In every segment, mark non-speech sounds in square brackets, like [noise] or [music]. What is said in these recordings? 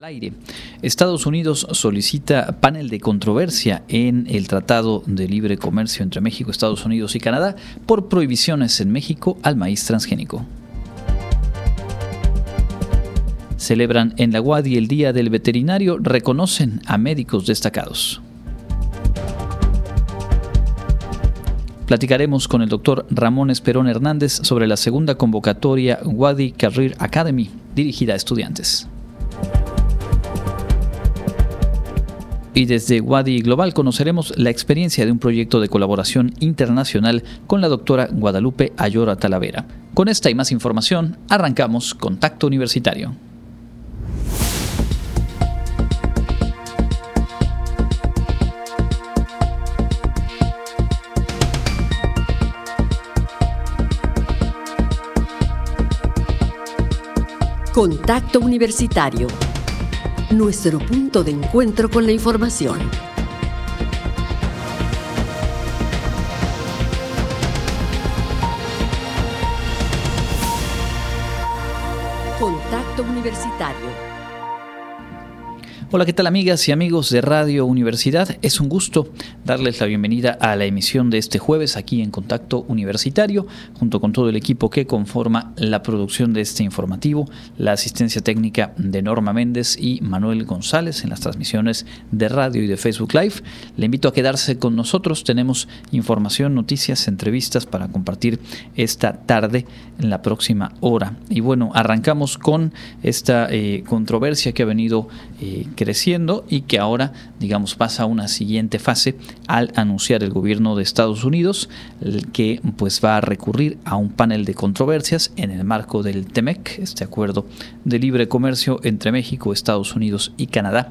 aire. Estados Unidos solicita panel de controversia en el Tratado de Libre Comercio entre México, Estados Unidos y Canadá por prohibiciones en México al maíz transgénico. Celebran en la UADI el Día del Veterinario, reconocen a médicos destacados. Platicaremos con el doctor Ramón Esperón Hernández sobre la segunda convocatoria Wadi Career Academy dirigida a estudiantes. Y desde Wadi Global conoceremos la experiencia de un proyecto de colaboración internacional con la doctora Guadalupe Ayora Talavera. Con esta y más información, arrancamos Contacto Universitario. Contacto Universitario nuestro punto de encuentro con la información. Contacto Universitario Hola, ¿qué tal amigas y amigos de Radio Universidad? Es un gusto darles la bienvenida a la emisión de este jueves aquí en Contacto Universitario, junto con todo el equipo que conforma la producción de este informativo, la asistencia técnica de Norma Méndez y Manuel González en las transmisiones de radio y de Facebook Live. Le invito a quedarse con nosotros, tenemos información, noticias, entrevistas para compartir esta tarde en la próxima hora. Y bueno, arrancamos con esta eh, controversia que ha venido eh, creciendo y que ahora, digamos, pasa a una siguiente fase al anunciar el gobierno de Estados Unidos que pues va a recurrir a un panel de controversias en el marco del TEMEC, este acuerdo de libre comercio entre México, Estados Unidos y Canadá,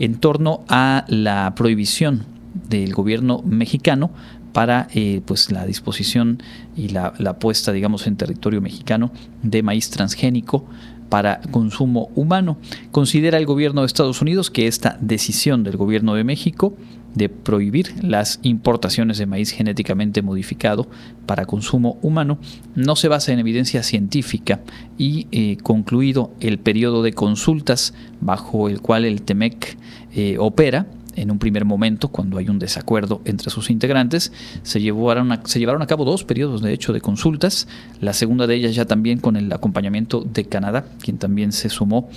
en torno a la prohibición del gobierno mexicano para eh, pues la disposición y la, la puesta digamos en territorio mexicano de maíz transgénico para consumo humano. Considera el gobierno de Estados Unidos que esta decisión del gobierno de México de prohibir las importaciones de maíz genéticamente modificado para consumo humano no se basa en evidencia científica y eh, concluido el periodo de consultas bajo el cual el TEMEC eh, opera, en un primer momento, cuando hay un desacuerdo entre sus integrantes, se llevaron, a, se llevaron a cabo dos periodos, de hecho, de consultas, la segunda de ellas ya también con el acompañamiento de Canadá, quien también se sumó,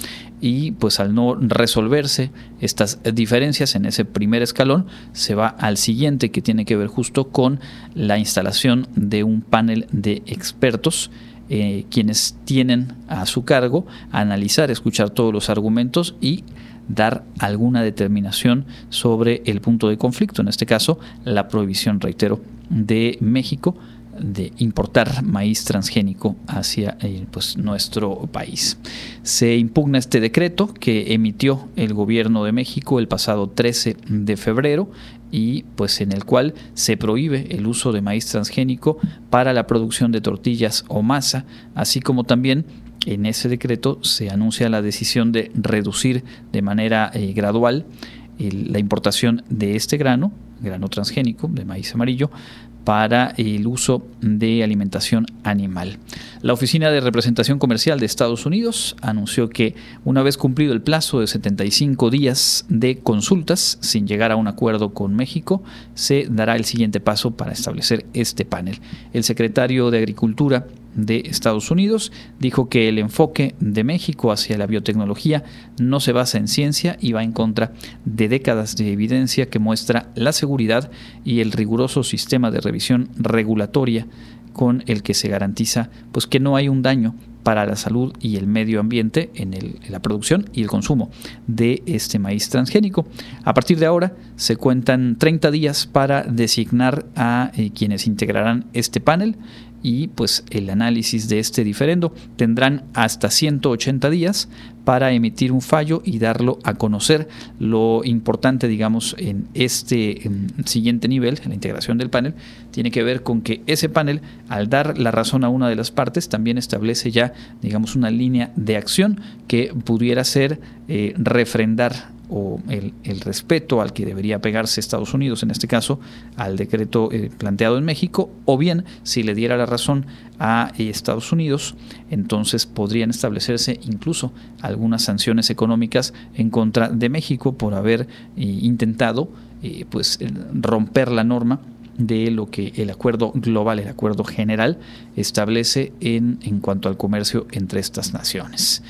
y pues al no resolverse estas diferencias en ese primer escalón, se va al siguiente que tiene que ver justo con la instalación de un panel de expertos eh, quienes tienen a su cargo analizar, escuchar todos los argumentos y dar alguna determinación sobre el punto de conflicto, en este caso la prohibición, reitero, de México de importar maíz transgénico hacia eh, pues, nuestro país. Se impugna este decreto que emitió el gobierno de México el pasado 13 de febrero y pues en el cual se prohíbe el uso de maíz transgénico para la producción de tortillas o masa, así como también en ese decreto se anuncia la decisión de reducir de manera eh, gradual la importación de este grano, grano transgénico de maíz amarillo, para el uso de alimentación animal. La Oficina de Representación Comercial de Estados Unidos anunció que una vez cumplido el plazo de 75 días de consultas sin llegar a un acuerdo con México, se dará el siguiente paso para establecer este panel. El secretario de Agricultura de Estados Unidos dijo que el enfoque de México hacia la biotecnología no se basa en ciencia y va en contra de décadas de evidencia que muestra la seguridad y el riguroso sistema de revisión regulatoria con el que se garantiza pues que no hay un daño para la salud y el medio ambiente en, la producción y el consumo de este maíz transgénico. A partir de ahora se cuentan 30 días para designar a eh, quienes integrarán este panel y pues el análisis de este diferendo. Tendrán hasta 180 días para emitir un fallo y darlo a conocer. Lo importante, digamos, en este siguiente nivel, en la integración del panel, tiene que ver con que ese panel, al dar la razón a una de las partes, también establece ya, digamos, una línea de acción que pudiera ser eh, refrendar o el, respeto al que debería pegarse Estados Unidos, en este caso, al decreto eh, planteado en México, o bien si le diera la razón a eh, Estados Unidos, entonces podrían establecerse incluso algunas sanciones económicas en contra de México por haber eh, intentado pues romper la norma de lo que el acuerdo global, el acuerdo general, establece en, en cuanto al comercio entre estas naciones.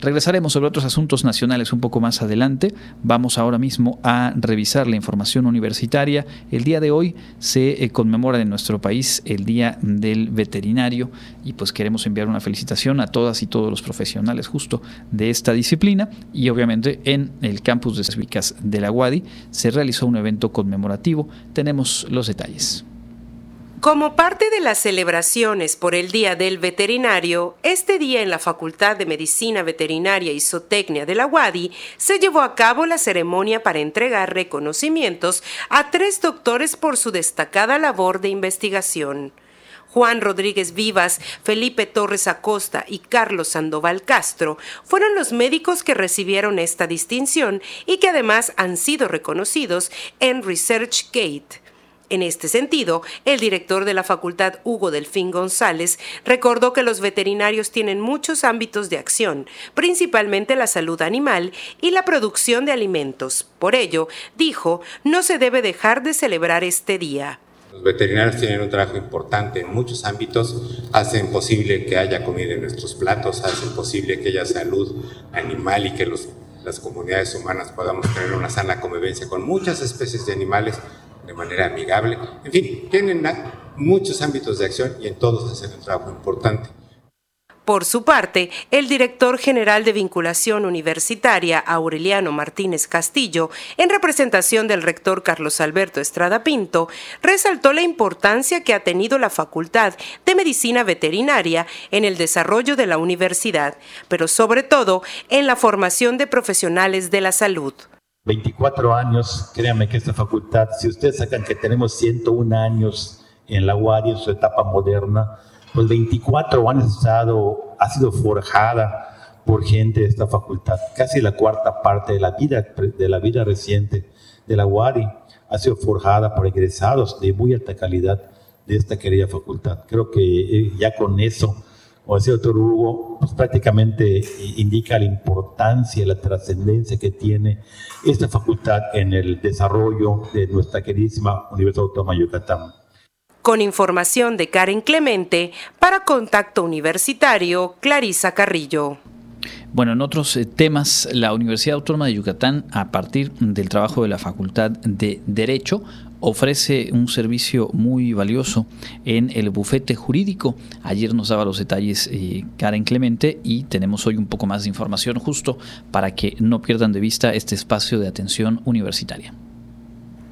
Regresaremos sobre otros asuntos nacionales un poco más adelante. Vamos ahora mismo a revisar la información universitaria. El día de hoy se eh, conmemora en nuestro país el Día del Veterinario y pues queremos enviar una felicitación a todas y todos los profesionales justo de esta disciplina y obviamente en el campus de Cívicas de la UADI se realizó un evento conmemorativo. Tenemos los detalles. Como parte de las celebraciones por el Día del Veterinario, este día en la Facultad de Medicina Veterinaria y Zootecnia de la UADI se llevó a cabo la ceremonia para entregar reconocimientos a tres doctores por su destacada labor de investigación. Juan Rodríguez Vivas, Felipe Torres Acosta y Carlos Sandoval Castro fueron los médicos que recibieron esta distinción y que además han sido reconocidos en ResearchGate. En este sentido, el director de la facultad, Hugo Delfín González, recordó que los veterinarios tienen muchos ámbitos de acción, principalmente la salud animal y la producción de alimentos. Por ello, dijo, no se debe dejar de celebrar este día. Los veterinarios tienen un trabajo importante en muchos ámbitos, hacen posible que haya comida en nuestros platos, hacen posible que haya salud animal y que las comunidades humanas podamos tener una sana convivencia con muchas especies de animales de manera amigable. En fin, tienen muchos ámbitos de acción y en todos hacen un trabajo importante. Por su parte, el director general de vinculación universitaria, Aureliano Martínez Castillo, en representación del rector Carlos Alberto Estrada Pinto, resaltó la importancia que ha tenido la Facultad de Medicina Veterinaria en el desarrollo de la universidad, pero sobre todo en la formación de profesionales de la salud. 24 años, créanme que esta facultad, si ustedes sacan que tenemos 101 años en la UARI, en su etapa moderna, pues 24 años ha, sido forjada por gente de esta facultad. Casi la cuarta parte de la vida, de la vida reciente de la UARI ha sido forjada por egresados de muy alta calidad de esta querida facultad. Creo que eh, ya con eso como decía el doctor Hugo, pues prácticamente indica la importancia, la trascendencia que tiene esta facultad en el desarrollo de nuestra queridísima Universidad Autónoma de Yucatán. Con información de Karen Clemente, para Contacto Universitario, Clarisa Carrillo. Bueno, en otros eh, temas, la Universidad Autónoma de Yucatán, a partir del trabajo de la Facultad de Derecho, ofrece un servicio muy valioso en el bufete jurídico. Ayer nos daba los detalles eh, Karen Clemente y tenemos hoy un poco más de información justo para que no pierdan de vista este espacio de atención universitaria.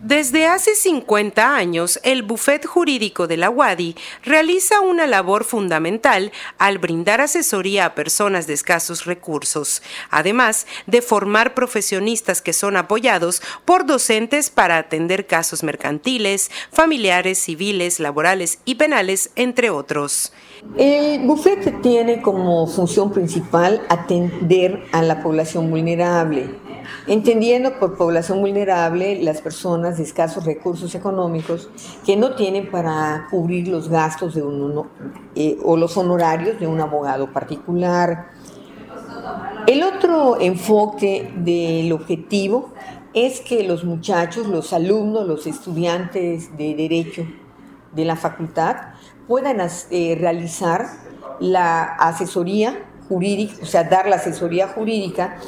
Desde hace 50 años, el Bufet Jurídico de la UADI realiza una labor fundamental al brindar asesoría a personas de escasos recursos, además de formar profesionistas que son apoyados por docentes para atender casos mercantiles, familiares, civiles, laborales y penales, entre otros. El bufete tiene como función principal atender a la población vulnerable entendiendo por población vulnerable las personas de escasos recursos económicos que no tienen para cubrir los gastos de un, eh, o los honorarios de un abogado particular. El otro enfoque del objetivo es que los muchachos, los alumnos, los estudiantes de derecho de la facultad puedan eh, realizar la asesoría jurídica, o sea, dar la asesoría jurídica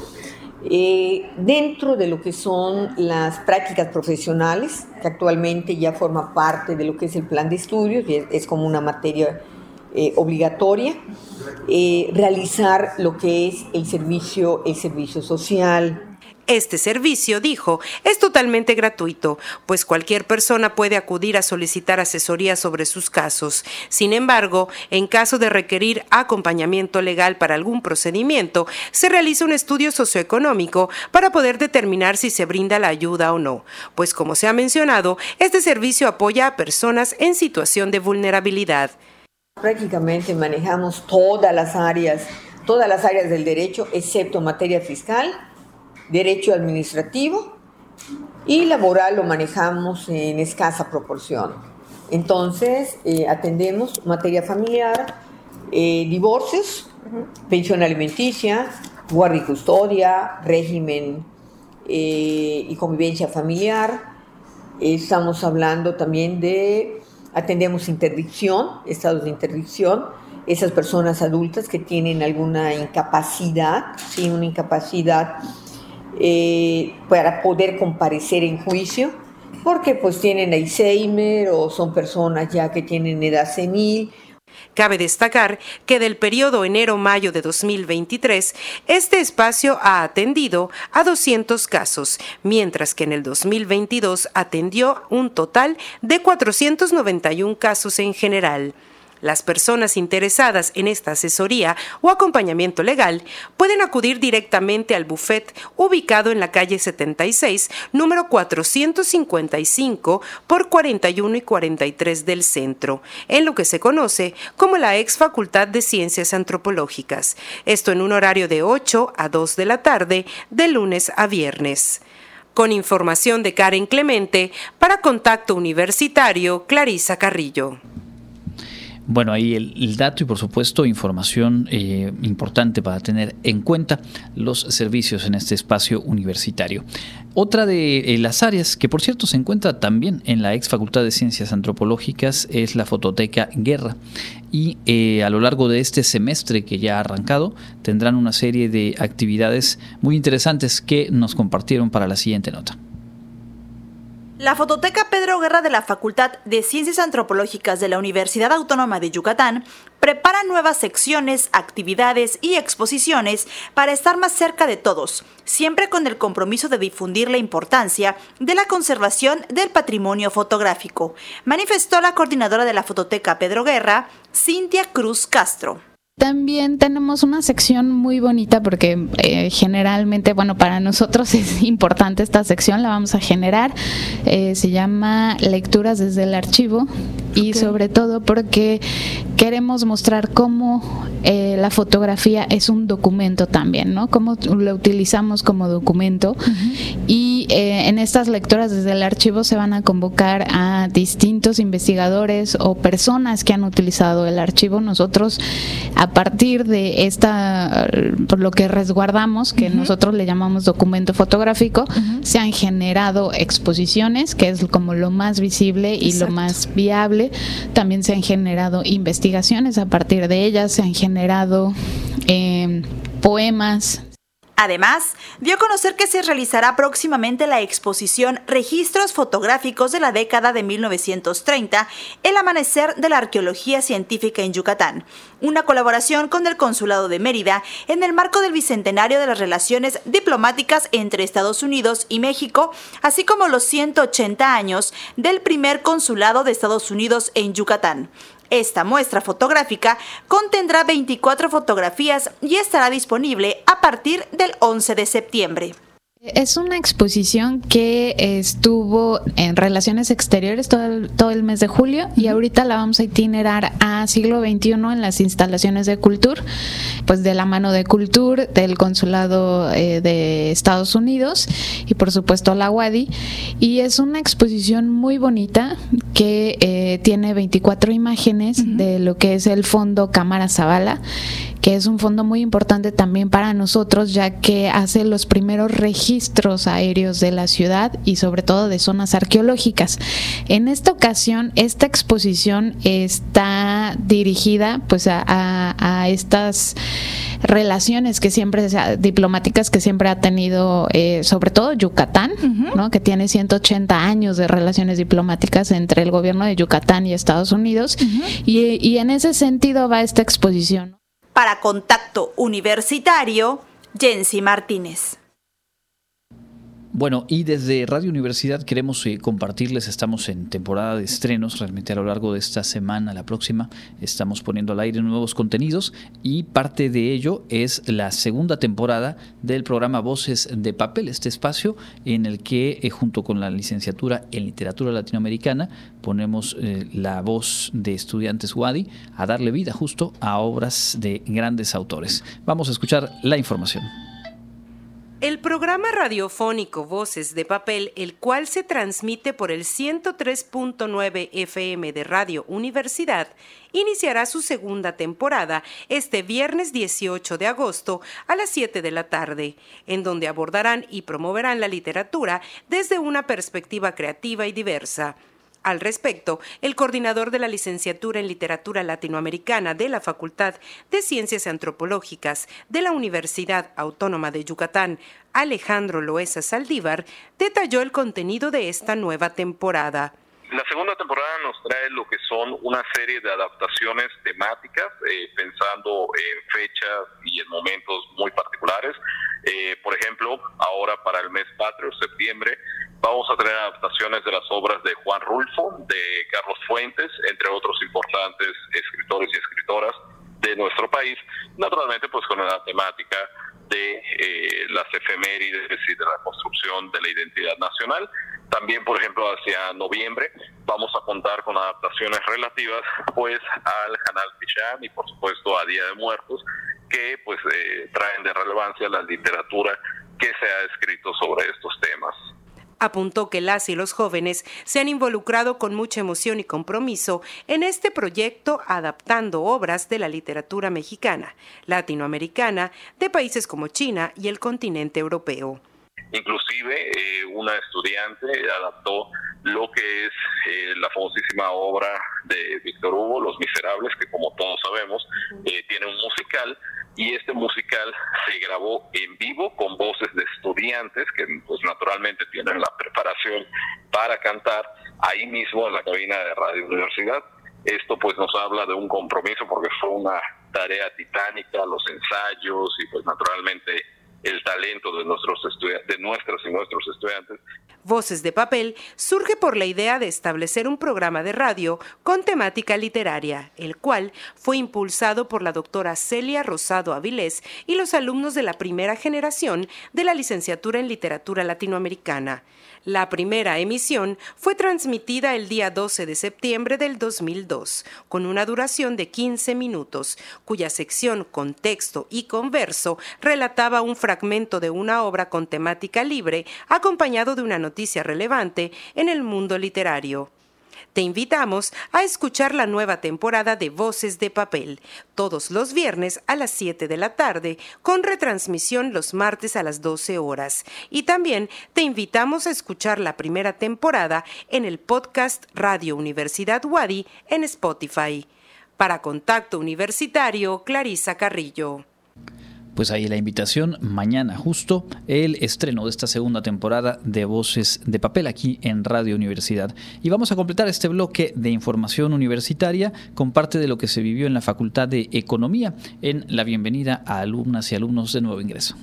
eh, dentro de lo que son las prácticas profesionales, que actualmente ya forma parte de lo que es el plan de estudios, y es, como una materia eh, obligatoria, eh, realizar lo que es el servicio, el servicio social, este servicio, dijo, es totalmente gratuito, pues cualquier persona puede acudir a solicitar asesoría sobre sus casos. Sin embargo, en caso de requerir acompañamiento legal para algún procedimiento, se realiza un estudio socioeconómico para poder determinar si se brinda la ayuda o no, pues como se ha mencionado, este servicio apoya a personas en situación de vulnerabilidad. Prácticamente manejamos todas las áreas, todas las áreas del derecho, excepto materia fiscal derecho administrativo y laboral lo manejamos en escasa proporción. Entonces, eh, atendemos materia familiar, eh, divorcios, pensión alimenticia, guardia y custodia, régimen eh, y convivencia familiar. Estamos hablando también de, atendemos interdicción, estados de interdicción, esas personas adultas que tienen alguna incapacidad, ¿sí? una incapacidad eh, para poder comparecer en juicio, porque pues tienen Alzheimer o son personas ya que tienen edad senil Cabe destacar que del periodo enero-mayo de 2023, este espacio ha atendido a 200 casos, mientras que en el 2022 atendió un total de 491 casos en general. Las personas interesadas en esta asesoría o acompañamiento legal pueden acudir directamente al buffet ubicado en la calle 76, número 455 por 41 y 43 del centro, en lo que se conoce como la ex Facultad de Ciencias Antropológicas. Esto en un horario de 8 a 2 de la tarde, de lunes a viernes. Con información de Karen Clemente, para Contacto Universitario, Clarisa Carrillo. Bueno, ahí el, dato y por supuesto información eh, importante para tener en cuenta los servicios en este espacio universitario. Otra de eh, las áreas que por cierto se encuentra también en la ex Facultad de Ciencias Antropológicas es la Fototeca Guerra y eh, a lo largo de este semestre que ya ha arrancado tendrán una serie de actividades muy interesantes que nos compartieron para la siguiente nota. La Fototeca Pedro Guerra de la Facultad de Ciencias Antropológicas de la Universidad Autónoma de Yucatán prepara nuevas secciones, actividades y exposiciones para estar más cerca de todos, siempre con el compromiso de difundir la importancia de la conservación del patrimonio fotográfico, manifestó la coordinadora de la Fototeca Pedro Guerra, Cintia Cruz Castro. También tenemos una sección muy bonita porque eh, generalmente, bueno, para nosotros [laughs] es importante esta sección, la vamos a generar. Eh, se llama Lecturas desde el archivo y sobre todo porque queremos mostrar cómo eh, la fotografía es un documento también, ¿no? Cómo lo utilizamos como documento. Y en estas lecturas desde el archivo se van a convocar a distintos investigadores o personas que han utilizado el archivo. Nosotros, a partir de esta, por lo que resguardamos, que nosotros le llamamos documento fotográfico, se han generado exposiciones, que es como lo más visible y lo más viable. También se han generado investigaciones, a partir de ellas se han generado eh, poemas, Además, dio a conocer que se realizará próximamente la exposición Registros fotográficos de la década de 1930, El amanecer de la arqueología científica en Yucatán, una colaboración con el Consulado de Mérida en el marco del bicentenario de las relaciones diplomáticas entre Estados Unidos y México, así como los 180 años del primer consulado de Estados Unidos en Yucatán. Esta muestra fotográfica contendrá 24 fotografías y estará disponible a partir del 11 de septiembre. Es una exposición que estuvo en Relaciones Exteriores todo el, todo el mes de julio y ahorita la vamos a itinerar a siglo XXI en las instalaciones de Cultur, pues de la mano de Cultur, del Consulado eh, de Estados Unidos y por supuesto la WADI. Y es una exposición muy bonita que eh, tiene 24 imágenes de lo que es el fondo Cámara Zavala que es un fondo muy importante también para nosotros, ya que hace los primeros registros aéreos de la ciudad y sobre todo de zonas arqueológicas. En esta ocasión, esta exposición está dirigida pues a, estas relaciones que siempre, diplomáticas que siempre ha tenido, eh, sobre todo Yucatán, ¿no? que tiene 180 años de relaciones diplomáticas entre el gobierno de Yucatán y Estados Unidos, y, y en ese sentido va esta exposición. Para Contacto Universitario, Jensi Martínez. Bueno, y desde Radio Universidad queremos eh, compartirles, estamos en temporada de estrenos, realmente a lo largo de esta semana, la próxima, estamos poniendo al aire nuevos contenidos y parte de ello es la segunda temporada del programa Voces de Papel, este espacio en el que eh, junto con la licenciatura en literatura latinoamericana ponemos eh, la voz de estudiantes WADI a darle vida justo a obras de grandes autores. Vamos a escuchar la información. El programa radiofónico Voces de Papel, el cual se transmite por el 103.9 FM de Radio Universidad, iniciará su segunda temporada este viernes 18 de agosto a las 7 de la tarde, en donde abordarán y promoverán la literatura desde una perspectiva creativa y diversa. Al respecto, el coordinador de la licenciatura en Literatura Latinoamericana de la Facultad de Ciencias Antropológicas de la Universidad Autónoma de Yucatán, Alejandro Loesa Saldívar, detalló el contenido de esta nueva temporada. La segunda temporada nos trae lo que son una serie de adaptaciones temáticas, eh, pensando en fechas y en momentos muy particulares. Eh, por ejemplo, ahora para el mes patrio, septiembre, Vamos a tener adaptaciones de las obras de Juan Rulfo, de Carlos Fuentes, entre otros importantes escritores y escritoras de nuestro país, naturalmente pues con la temática de eh, las efemérides y de la construcción de la identidad nacional. También, por ejemplo, hacia noviembre vamos a contar con adaptaciones relativas pues al Canal Pichán y por supuesto a Día de Muertos que pues eh, traen de relevancia la literatura que se ha escrito sobre estos temas. Apuntó que las y los jóvenes se han involucrado con mucha emoción y compromiso en este proyecto adaptando obras de la literatura mexicana, latinoamericana, de países como China y el continente europeo. Inclusive eh, una estudiante adaptó lo que es eh, la famosísima obra de Víctor Hugo, Los Miserables, que como todos sabemos eh, tiene un musical y este musical se grabó en vivo con voces de estudiantes que pues naturalmente tienen la preparación para cantar ahí mismo en la cabina de Radio Universidad. Esto pues nos habla de un compromiso porque fue una tarea titánica, los ensayos y pues naturalmente el talento de nuestras y nuestros estudiantes Voces de Papel surge por la idea de establecer un programa de radio con temática literaria, el cual fue impulsado por la doctora Celia Rosado Avilés y los alumnos de la primera generación de la licenciatura en Literatura Latinoamericana. La primera emisión fue transmitida el día 12 de septiembre del 2002, con una duración de 15 minutos, cuya sección con texto y con verso relataba un de una obra con temática libre, acompañado de una noticia relevante en el mundo literario. Te invitamos a escuchar la nueva temporada de Voces de Papel, todos los viernes a las 7 de la tarde, con retransmisión los martes a las 12 horas. Y también te invitamos a escuchar la primera temporada en el podcast Radio Universidad Wadi en Spotify. Para Contacto Universitario, Clarisa Carrillo pues ahí la invitación mañana justo el estreno de esta segunda temporada de Voces de Papel aquí en Radio Universidad. Y vamos a completar este bloque de información universitaria con parte de lo que se vivió en la Facultad de Economía en la bienvenida a alumnas y alumnos de nuevo ingreso.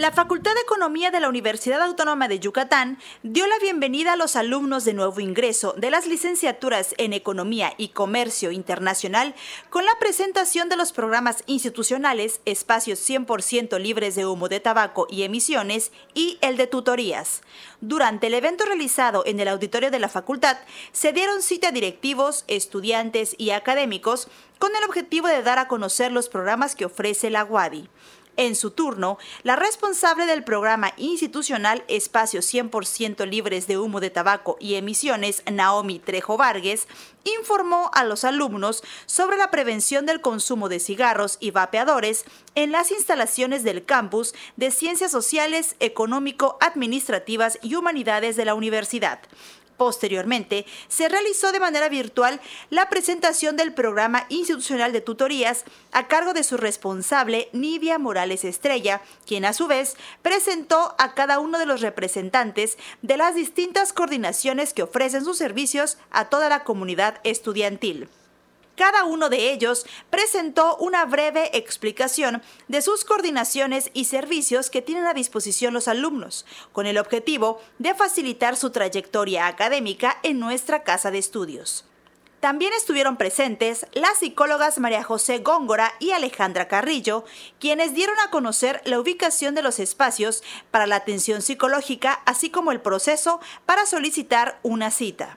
La Facultad de Economía de la Universidad Autónoma de Yucatán dio la bienvenida a los alumnos de nuevo ingreso de las licenciaturas en Economía y Comercio Internacional con la presentación de los programas institucionales Espacios 100% libres de humo de tabaco y emisiones y el de tutorías. Durante el evento realizado en el auditorio de la facultad, se dieron cita a directivos, estudiantes y académicos con el objetivo de dar a conocer los programas que ofrece la UADI. En su turno, la responsable del programa institucional Espacios 100% libres de humo de tabaco y emisiones, Naomi Trejo Vargas, informó a los alumnos sobre la prevención del consumo de cigarros y vapeadores en las instalaciones del campus de Ciencias Sociales, Económico, Administrativas y Humanidades de la universidad. Posteriormente, se realizó de manera virtual la presentación del programa institucional de tutorías a cargo de su responsable, Nidia Morales Estrella, quien a su vez presentó a cada uno de los representantes de las distintas coordinaciones que ofrecen sus servicios a toda la comunidad estudiantil. Cada uno de ellos presentó una breve explicación de sus coordinaciones y servicios que tienen a disposición los alumnos, con el objetivo de facilitar su trayectoria académica en nuestra casa de estudios. También estuvieron presentes las psicólogas María José Góngora y Alejandra Carrillo, quienes dieron a conocer la ubicación de los espacios para la atención psicológica, así como el proceso para solicitar una cita.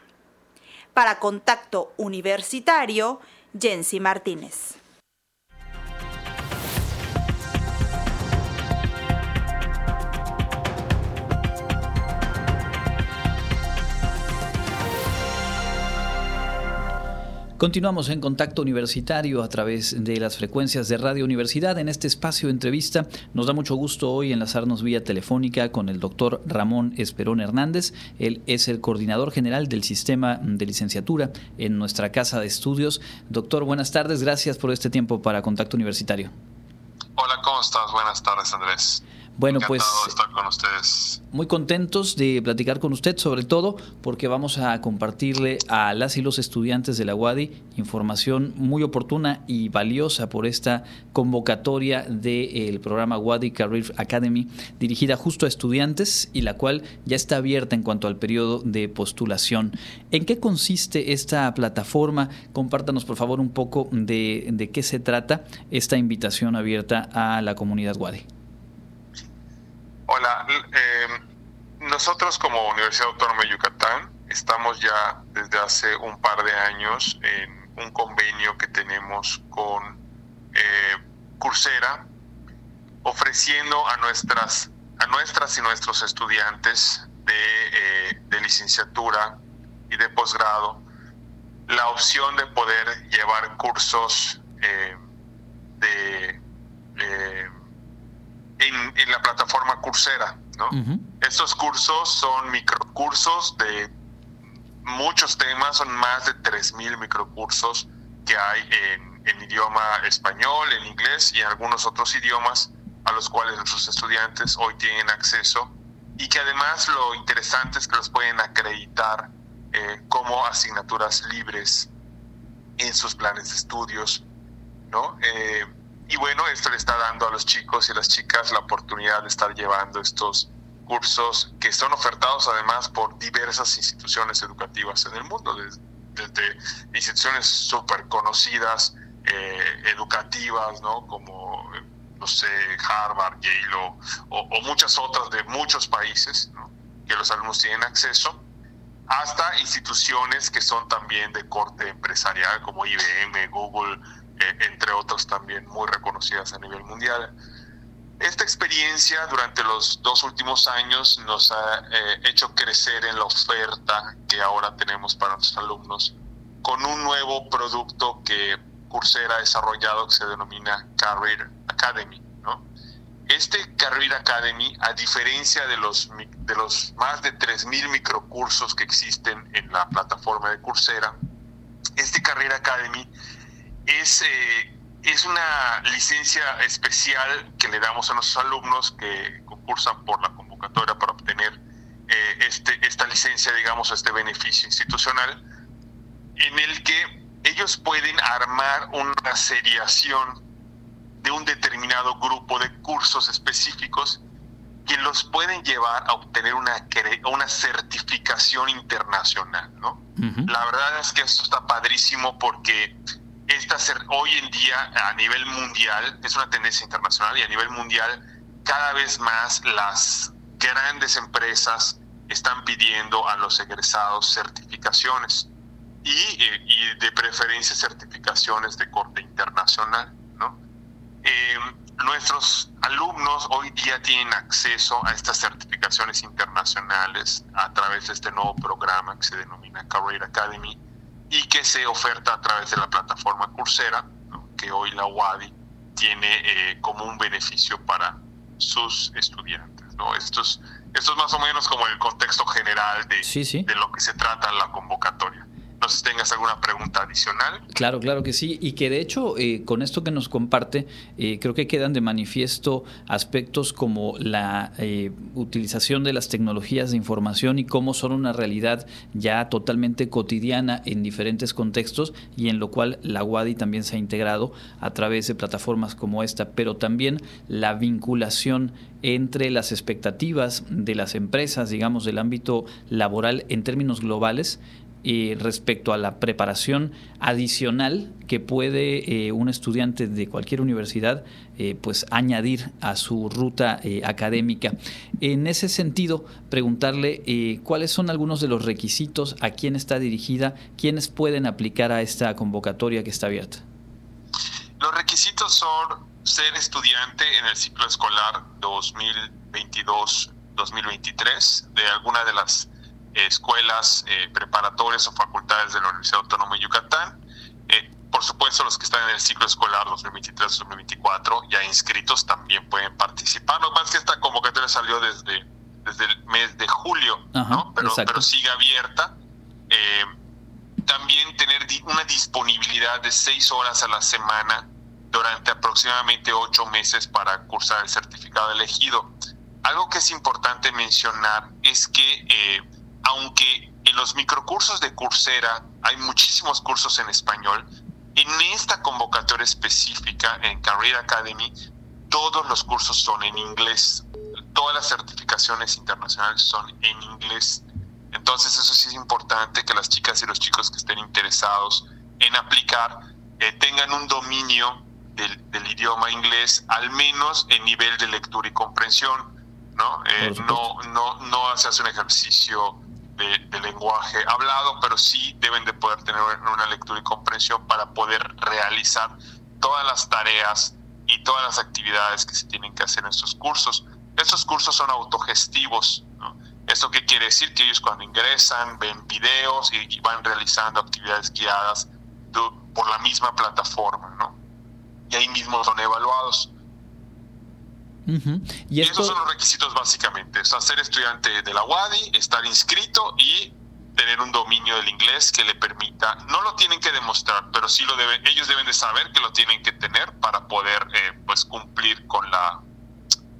Para Contacto Universitario, Jensi Martínez. Continuamos en contacto universitario a través de las frecuencias de Radio Universidad. En este espacio de entrevista nos da mucho gusto hoy enlazarnos vía telefónica con el doctor Ramón Esperón Hernández. Él es el coordinador general del sistema de licenciatura en nuestra casa de estudios. Doctor, buenas tardes. Gracias por este tiempo para contacto universitario. Hola, ¿cómo estás? Buenas tardes, Andrés. Bueno, pues estar con ustedes. muy contentos de platicar con usted, sobre todo porque vamos a compartirle a las y los estudiantes de la UADI información muy oportuna y valiosa por esta convocatoria del programa UADI Career Academy, dirigida justo a estudiantes y la cual ya está abierta en cuanto al periodo de postulación. ¿En qué consiste esta plataforma? Compártanos, por favor, un poco de, de qué se trata esta invitación abierta a la comunidad UADI. Hola, eh, nosotros como Universidad Autónoma de Yucatán estamos ya desde hace un par de años en un convenio que tenemos con eh, Coursera, ofreciendo a nuestras, a nuestras y nuestros estudiantes de, eh, de licenciatura y de posgrado la opción de poder llevar cursos de en, la plataforma Coursera. ¿no? Estos cursos son microcursos de muchos temas, son más de 3.000 microcursos que hay en, idioma español, en inglés y en algunos otros idiomas a los cuales nuestros estudiantes hoy tienen acceso y que además lo interesante es que los pueden acreditar eh, como asignaturas libres en sus planes de estudios. ¿no? Eh, y bueno, esto le está dando a los chicos y las chicas la oportunidad de estar llevando estos cursos que son ofertados además por diversas instituciones educativas en el mundo, desde, instituciones súper conocidas, eh, educativas, ¿no? como, no sé, Harvard, Yale o, muchas otras de muchos países que los alumnos tienen acceso, hasta instituciones que son también de corte empresarial como IBM, Google, eh, entre otros también muy reconocidas a nivel mundial. Esta experiencia durante los dos últimos años nos ha eh, hecho crecer en la oferta que ahora tenemos para nuestros alumnos con un nuevo producto que Coursera ha desarrollado que se denomina Career Academy. Este Career Academy, a diferencia de los, de los más de 3.000 microcursos que existen en la plataforma de Coursera, este Career Academy es, eh, es una licencia especial que le damos a nuestros alumnos que concursan por la convocatoria para obtener eh, este, esta licencia, digamos, este beneficio institucional, en el que ellos pueden armar una seriación de un determinado grupo de cursos específicos que los pueden llevar a obtener una, una certificación internacional, ¿no? La verdad es que esto está padrísimo porque esta hoy en día a nivel mundial, es una tendencia internacional y a nivel mundial cada vez más las grandes empresas están pidiendo a los egresados certificaciones y, eh, y de preferencia certificaciones de corte internacional. ¿no? Eh, nuestros alumnos hoy día tienen acceso a estas certificaciones internacionales a través de este nuevo programa que se denomina Career Academy y que se oferta a través de la plataforma Coursera, que hoy la UADI tiene eh, como un beneficio para sus estudiantes. ¿no? Esto, es, esto es más o menos como el contexto general de, de lo que se trata la convocatoria. No sé si tengas alguna pregunta adicional. Claro, claro que sí. Y que de hecho, eh, con esto que nos comparte, eh, creo que quedan de manifiesto aspectos como la eh, utilización de las tecnologías de información y cómo son una realidad ya totalmente cotidiana en diferentes contextos y en lo cual la WADI también se ha integrado a través de plataformas como esta, pero también la vinculación entre las expectativas de las empresas, digamos, del ámbito laboral en términos globales eh, respecto a la preparación adicional que puede eh, un estudiante de cualquier universidad eh, pues añadir a su ruta académica. En ese sentido, preguntarle cuáles son algunos de los requisitos, a quién está dirigida, quiénes pueden aplicar a esta convocatoria que está abierta. Los requisitos son ser estudiante en el ciclo escolar 2022-2023 de alguna de las escuelas eh, preparatorias o facultades de la Universidad Autónoma de Yucatán por supuesto, los que están en el ciclo escolar 2023-2024 ya inscritos también pueden participar. Lo más que esta convocatoria salió desde, desde el mes de julio, ¿no? pero, pero sigue abierta. Eh, también tener una disponibilidad de seis horas a la semana durante aproximadamente ocho meses para cursar el certificado elegido. Algo que es importante mencionar es que eh, aunque en los microcursos de Coursera hay muchísimos cursos en español, en esta convocatoria específica en Career Academy, todos los cursos son en inglés. Todas las certificaciones internacionales son en inglés. Entonces eso sí es importante que las chicas y los chicos que estén interesados en aplicar eh, tengan un dominio del, idioma inglés, al menos en nivel de lectura y comprensión. No, eh, no, no, no se hace un ejercicio de, lenguaje hablado, pero sí deben de poder tener una lectura y comprensión para poder realizar todas las tareas y todas las actividades que se tienen que hacer en estos cursos. Estos cursos son autogestivos. ¿no? ¿Esto qué quiere decir? Que ellos cuando ingresan ven videos y, van realizando actividades guiadas por la misma plataforma, ¿no? Y ahí mismo son evaluados. ¿Y Esos son los requisitos básicamente, o ser estudiante de la UADI, estar inscrito y tener un dominio del inglés que le permita, no lo tienen que demostrar, pero sí lo deben, ellos deben de saber que lo tienen que tener para poder eh, pues cumplir con la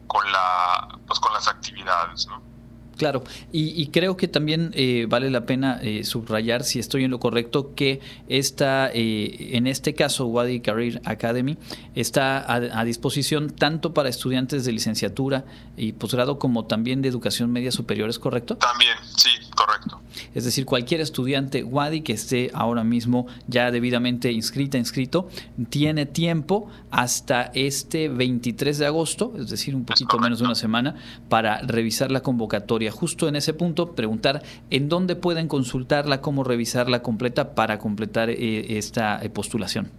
con la pues con las actividades, ¿no? Claro, y, creo que también eh, vale la pena eh, subrayar, si estoy en lo correcto, que esta, eh, en este caso, Wadi Career Academy está a, disposición tanto para estudiantes de licenciatura y posgrado como también de educación media superior, ¿es correcto? También, sí, correcto. Es decir, cualquier estudiante Wadi que esté ahora mismo ya debidamente inscrita, inscrito, tiene tiempo hasta este 23 de agosto, es decir, un poquito menos de una semana, para revisar la convocatoria. Justo en ese punto, preguntar en dónde pueden consultarla, cómo revisarla completa para completar eh, esta eh, postulación.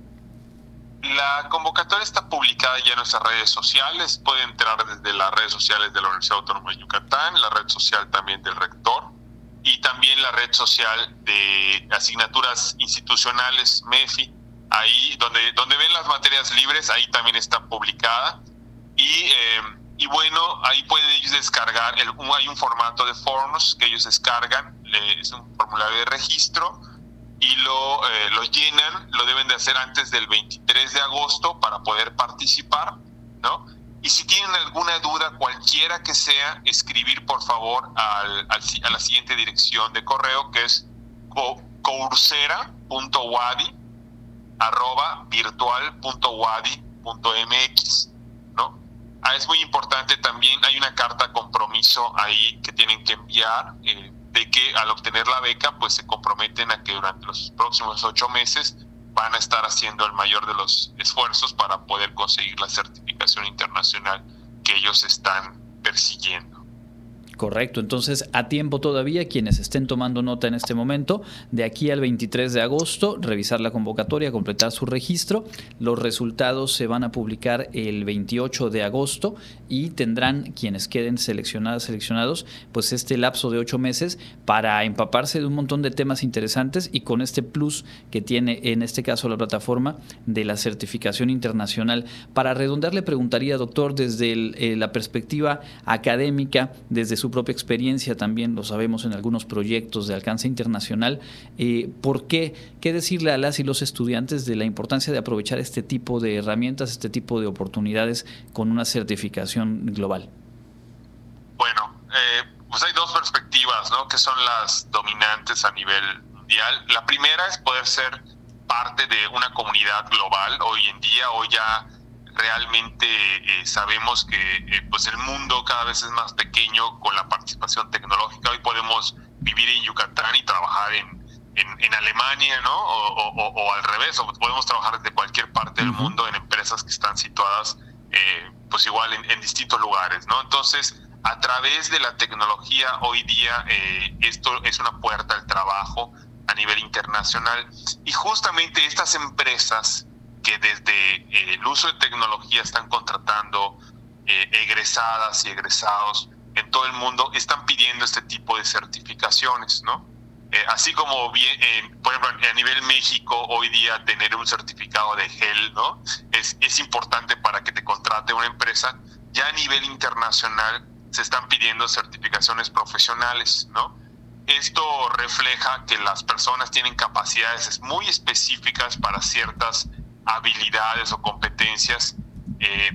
La convocatoria está publicada ya en nuestras redes sociales. Pueden entrar desde las redes sociales de la Universidad Autónoma de Yucatán, la red social también del rector y también la red social de asignaturas institucionales MEFI. Ahí donde, donde ven las materias libres, ahí también está publicada. Y, eh, y bueno, ahí pueden ellos descargar, el, hay un formato de forms que ellos descargan, es un formulario de registro y lo, eh, lo llenan, lo deben de hacer antes del 23 de agosto para poder participar, ¿no? Y si tienen alguna duda, cualquiera que sea, escribir por favor al, a la siguiente dirección de correo que es coursera.wadi arroba virtual.wadi.mx, ¿no? Ah, es muy importante también, hay una carta compromiso ahí que tienen que enviar eh, de que al obtener la beca, pues se comprometen a que durante los próximos ocho meses van a estar haciendo el mayor de los esfuerzos para poder conseguir la certificación internacional que ellos están persiguiendo. Correcto, entonces a tiempo todavía quienes estén tomando nota en este momento, de aquí al 23 de agosto, revisar la convocatoria, completar su registro. Los resultados se van a publicar el 28 de agosto y tendrán quienes queden seleccionadas, seleccionados, pues este lapso de ocho meses para empaparse de un montón de temas interesantes y con este plus que tiene en este caso la plataforma de la certificación internacional. Para redondear le preguntaría, doctor, desde eh, la perspectiva académica, desde su su propia experiencia, también lo sabemos en algunos proyectos de alcance internacional. Eh, ¿Por qué? ¿Qué decirle a las y los estudiantes de la importancia de aprovechar este tipo de herramientas, este tipo de oportunidades con una certificación global? Bueno, eh, pues hay dos perspectivas, ¿no? Que son las dominantes a nivel mundial. La primera es poder ser parte de una comunidad global. Hoy en día, hoy ya realmente eh, sabemos que eh, pues el mundo cada vez es más pequeño con la participación tecnológica. Hoy podemos vivir en Yucatán y trabajar en, en, Alemania, ¿no? O, al revés, o podemos trabajar desde cualquier parte del mundo en empresas que están situadas eh, pues igual en, distintos lugares, ¿no? Entonces, a través de la tecnología hoy día esto es una puerta al trabajo a nivel internacional y justamente estas empresas que desde eh, el uso de tecnología están contratando eh, egresadas y egresados en todo el mundo, están pidiendo este tipo de certificaciones, ¿no? Eh, así como bien, por ejemplo, a nivel México, hoy día tener un certificado de GEL, ¿no? Es, es importante para que te contrate una empresa. Ya a nivel internacional se están pidiendo certificaciones profesionales, ¿no? Esto refleja que las personas tienen capacidades muy específicas para ciertas habilidades o competencias eh,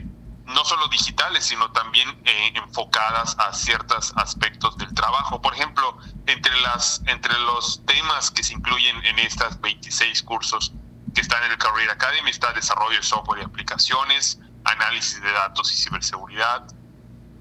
no solo digitales, sino también eh, enfocadas a ciertos aspectos del trabajo. Por ejemplo, entre, las, entre los temas que se incluyen en estas 26 cursos que están en el Career Academy está desarrollo de software y aplicaciones, análisis de datos y ciberseguridad,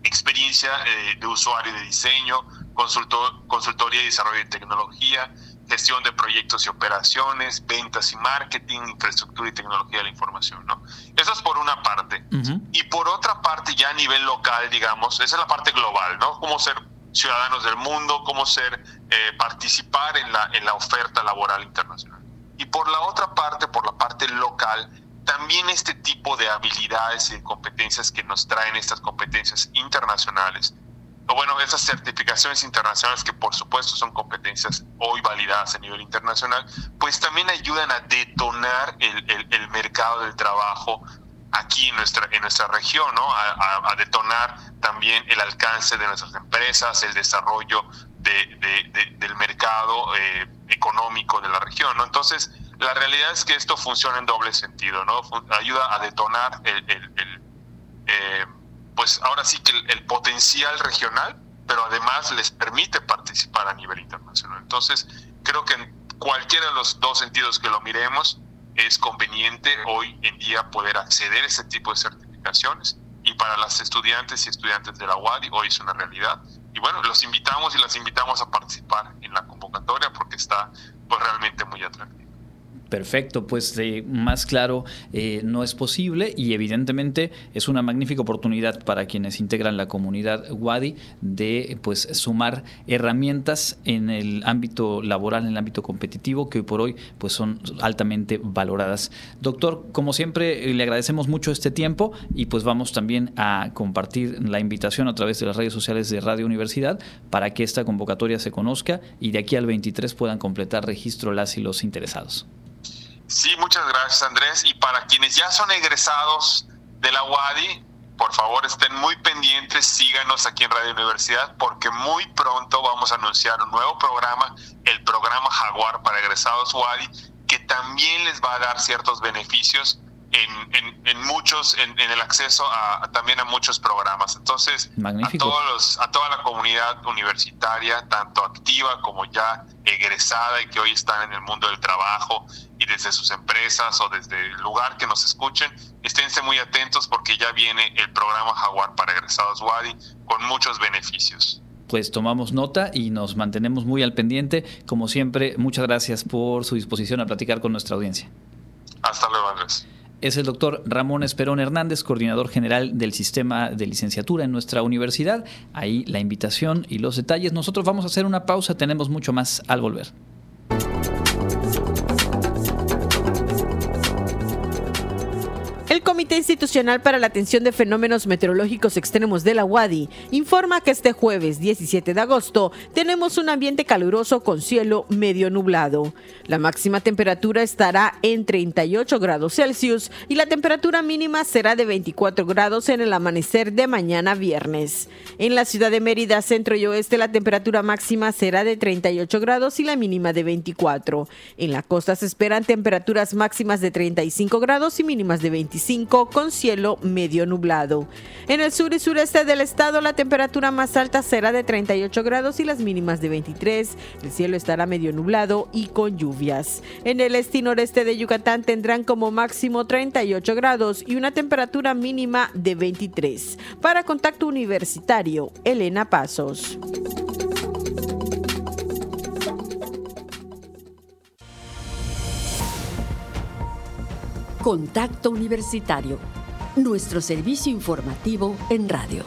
experiencia eh, de usuario de diseño, consultor, consultoría y desarrollo de tecnología, gestión de proyectos y operaciones, ventas y marketing, infraestructura y tecnología de la información, ¿no? Eso es por una parte. Y por otra parte, ya a nivel local, digamos, esa es la parte global, ¿no? Cómo ser ciudadanos del mundo, cómo ser, eh, participar en la, en la oferta laboral internacional. Y por la otra parte, por la parte local, también este tipo de habilidades y competencias que nos traen estas competencias internacionales bueno, esas certificaciones internacionales que por supuesto son competencias hoy validadas a nivel internacional, pues también ayudan a detonar el, el, mercado del trabajo aquí en nuestra, en nuestra región, ¿no? A, detonar también el alcance de nuestras empresas, el desarrollo de, del mercado eh, económico de la región, ¿no? Entonces, la realidad es que esto funciona en doble sentido, ¿no? Ayuda a detonar el, el eh, pues ahora sí que el, potencial regional, pero además les permite participar a nivel internacional. Entonces, creo que en cualquiera de los dos sentidos que lo miremos, es conveniente hoy en día poder acceder a ese tipo de certificaciones y para las estudiantes y estudiantes de la UADI hoy es una realidad. Y bueno, los invitamos y las invitamos a participar en la convocatoria porque está pues realmente muy atractivo. Perfecto, pues más claro eh, no es posible y evidentemente es una magnífica oportunidad para quienes integran la comunidad Wadi de pues sumar herramientas en el ámbito laboral, en el ámbito competitivo que hoy por hoy pues son altamente valoradas. Doctor, como siempre eh, le agradecemos mucho este tiempo y pues vamos también a compartir la invitación a través de las redes sociales de Radio Universidad para que esta convocatoria se conozca y de aquí al 23 puedan completar registro las y los interesados. Sí, muchas gracias Andrés. Y para quienes ya son egresados de la UADI, por favor estén muy pendientes, síganos aquí en Radio Universidad, porque muy pronto vamos a anunciar un nuevo programa, el programa Jaguar para egresados UADI, que también les va a dar ciertos beneficios en, en, muchos, en, el acceso a, también a muchos programas. Entonces, a todos los, a toda la comunidad universitaria, tanto activa como ya egresada y que hoy están en el mundo del trabajo y desde sus empresas o desde el lugar que nos escuchen, esténse muy atentos porque ya viene el programa Jaguar para egresados WADI con muchos beneficios pues tomamos nota y nos mantenemos muy al pendiente. Como siempre, muchas gracias por su disposición a platicar con nuestra audiencia. Hasta luego, Andrés es el doctor Ramón Esperón Hernández, coordinador general del sistema de licenciatura en nuestra universidad. Ahí la invitación y los detalles. Nosotros vamos a hacer una pausa, tenemos mucho más al volver. Institucional para la Atención de Fenómenos Meteorológicos Extremos de la UADI informa que este jueves 17 de agosto tenemos un ambiente caluroso con cielo medio nublado. La máxima temperatura estará en 38 grados Celsius y la temperatura mínima será de 24 grados en el amanecer de mañana viernes. En la ciudad de Mérida, centro y oeste, la temperatura máxima será de 38 grados y la mínima de 24. En la costa se esperan temperaturas máximas de 35 grados y mínimas de 25 con cielo medio nublado. En el sur y sureste del estado la temperatura más alta será de 38 grados y las mínimas de 23. El cielo estará medio nublado y con lluvias. En el este y noreste de Yucatán tendrán como máximo 38 grados y una temperatura mínima de 23. Para Contacto Universitario, Elena Pasos. Contacto Universitario, nuestro servicio informativo en radio.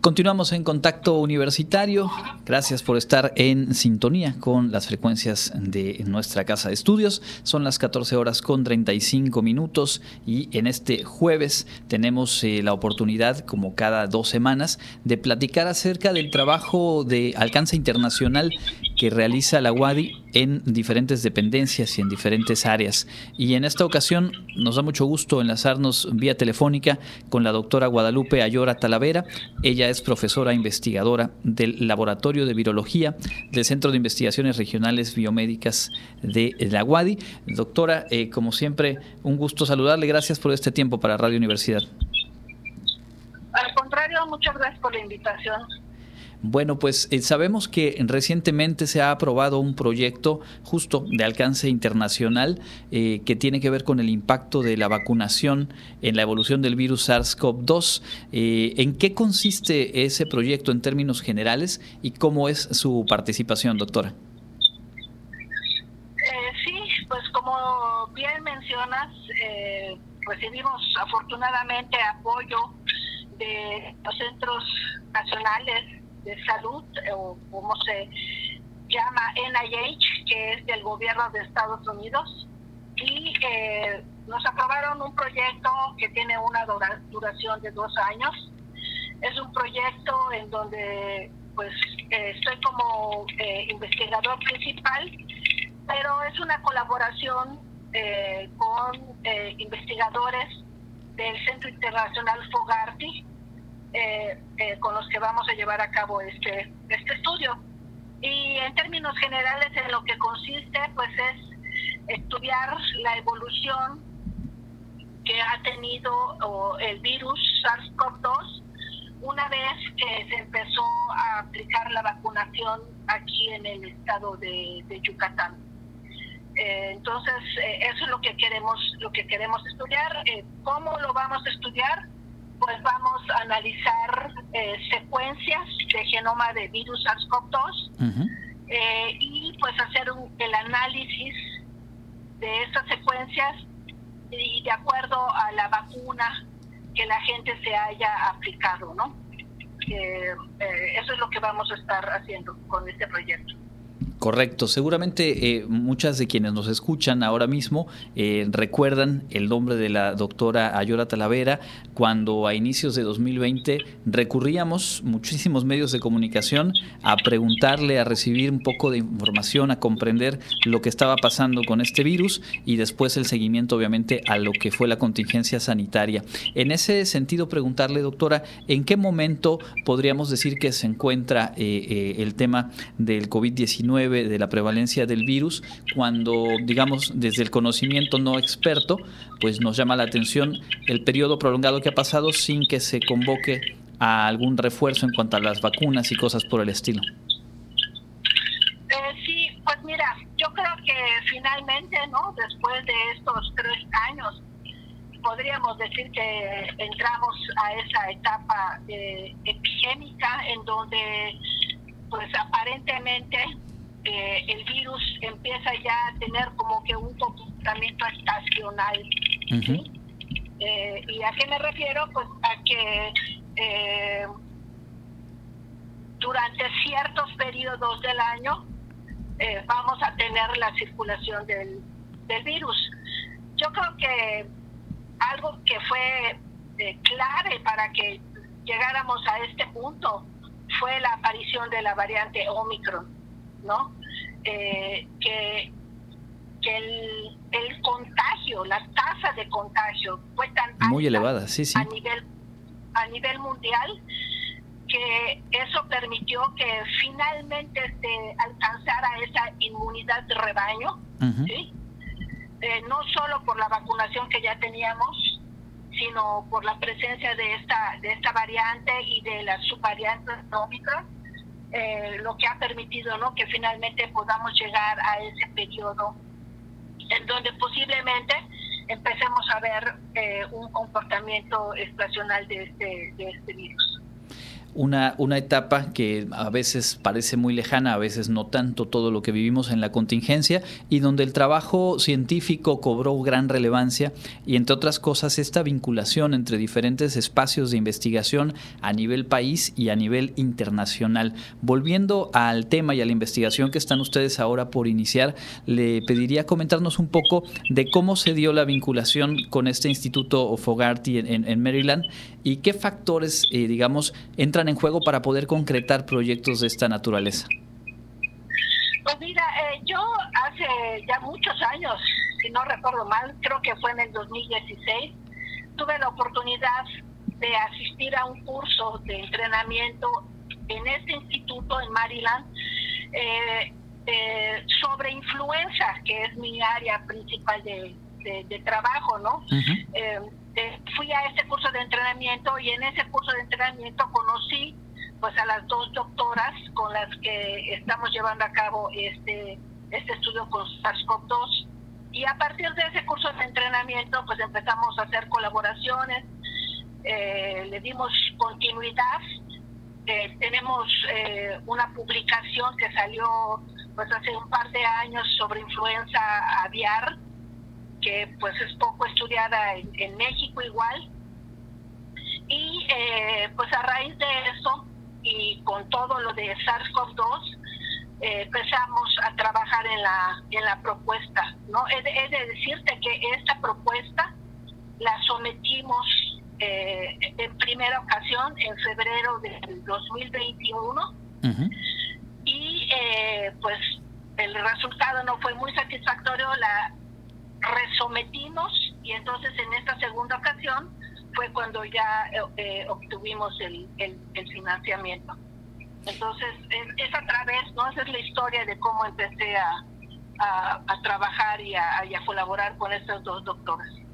Continuamos en contacto universitario. Gracias por estar en sintonía con las frecuencias de nuestra casa de estudios. Son las 14 horas con 35 minutos y en este jueves tenemos eh, la oportunidad, como cada dos semanas, de platicar acerca del trabajo de alcance internacional que realiza la UADI en diferentes dependencias y en diferentes áreas. Y en esta ocasión nos da mucho gusto enlazarnos vía telefónica con la doctora Guadalupe Ayora Talavera. Ella es profesora investigadora del Laboratorio de Virología del Centro de Investigaciones Regionales Biomédicas de la UADI. Doctora, eh, como siempre, un gusto saludarle. Gracias por este tiempo para Radio Universidad. Al contrario, muchas gracias por la invitación. Bueno, pues eh, sabemos que recientemente se ha aprobado un proyecto justo de alcance internacional eh, que tiene que ver con el impacto de la vacunación en la evolución del virus SARS-CoV-2. Eh, ¿En qué consiste ese proyecto en términos generales y cómo es su participación, doctora? sí, pues como bien mencionas, recibimos afortunadamente apoyo de los centros nacionales de salud, eh, o como se llama NIH, que es del gobierno de Estados Unidos, y eh, nos aprobaron un proyecto que tiene una duración de dos años. Es un proyecto en donde pues eh, estoy como investigador principal, pero es una colaboración con investigadores del Centro Internacional Fogarty, eh, eh, con los que vamos a llevar a cabo este, este estudio. Y en términos generales en lo que consiste pues es estudiar la evolución que ha tenido el virus SARS-CoV-2 una vez que se empezó a aplicar la vacunación aquí en el estado de, Yucatán. Eh, entonces, eso es lo que queremos, lo que queremos estudiar. ¿Cómo lo vamos a estudiar? Pues vamos a analizar eh, secuencias de genoma de virus SARS-CoV-2 eh, y pues hacer el análisis de esas secuencias y de acuerdo a la vacuna que la gente se haya aplicado, ¿no? Eh, eso es lo que vamos a estar haciendo con este proyecto. Correcto, seguramente eh, muchas de quienes nos escuchan ahora mismo eh, recuerdan el nombre de la doctora Ayora Talavera cuando a inicios de 2020 recurríamos muchísimos medios de comunicación a preguntarle, a recibir un poco de información, a comprender lo que estaba pasando con este virus y después el seguimiento obviamente a lo que fue la contingencia sanitaria. En ese sentido, preguntarle, doctora, ¿en qué momento podríamos decir que se encuentra eh, el tema del COVID-19? De la prevalencia del virus, cuando, digamos, desde el conocimiento no experto, pues nos llama la atención el periodo prolongado que ha pasado sin que se convoque a algún refuerzo en cuanto a las vacunas y cosas por el estilo. Eh, sí, pues mira, yo creo que finalmente, ¿no? Después de estos tres años, podríamos decir que entramos a esa etapa eh, en donde, pues aparentemente, el virus empieza ya a tener como que un comportamiento estacional. Eh, ¿Y a qué me refiero? Pues a que eh, durante ciertos periodos del año eh, vamos a tener la circulación del, del virus. Yo creo que algo que fue clave para que llegáramos a este punto fue la aparición de la variante Omicron, ¿no? Eh, que, que el, el, contagio, la tasa de contagio fue tan muy elevada, sí, sí. a nivel a nivel mundial que eso permitió que finalmente se alcanzara esa inmunidad de rebaño, eh, no solo por la vacunación que ya teníamos, sino por la presencia de esta de esta variante y de las subvariantes Omicron eh, lo que ha permitido ¿no? que finalmente podamos llegar a ese periodo en donde posiblemente empecemos a ver eh, un comportamiento estacional de este, de este virus. Una, una etapa que a veces parece muy lejana, a veces no tanto todo lo que vivimos en la contingencia y donde el trabajo científico cobró gran relevancia y entre otras cosas esta vinculación entre diferentes espacios de investigación a nivel país y a nivel internacional. Volviendo al tema y a la investigación que están ustedes ahora por iniciar, le pediría comentarnos un poco de cómo se dio la vinculación con este Instituto Fogarty en, Maryland y qué factores, eh, digamos, entran en juego para poder concretar proyectos de esta naturaleza. Pues mira, eh, yo hace ya muchos años, si no recuerdo mal, creo que fue en el 2016, tuve la oportunidad de asistir a un curso de entrenamiento en este instituto en Maryland eh, sobre influenza, que es mi área principal de, trabajo, ¿no? Eh, fui a este curso de entrenamiento y en ese curso de entrenamiento conocí pues a las dos doctoras con las que estamos llevando a cabo este este estudio con SARS-CoV-2 y a partir de ese curso de entrenamiento pues empezamos a hacer colaboraciones eh, le dimos continuidad. Eh, tenemos eh, una publicación que salió pues hace un par de años sobre influenza aviar que pues es poco estudiada en, México igual. Y pues a raíz de eso y con todo lo de SARS-CoV-2 empezamos a trabajar en la en la propuesta no he de decirte que esta propuesta la sometimos eh, en primera ocasión en febrero del 2021 y eh, pues el resultado no fue muy satisfactorio, la resometimos y entonces en esta segunda ocasión fue cuando ya eh, obtuvimos el, el, financiamiento. Entonces es, a través, ¿no? Esa es la historia de cómo empecé a, a, trabajar y a, a colaborar con estos dos doctores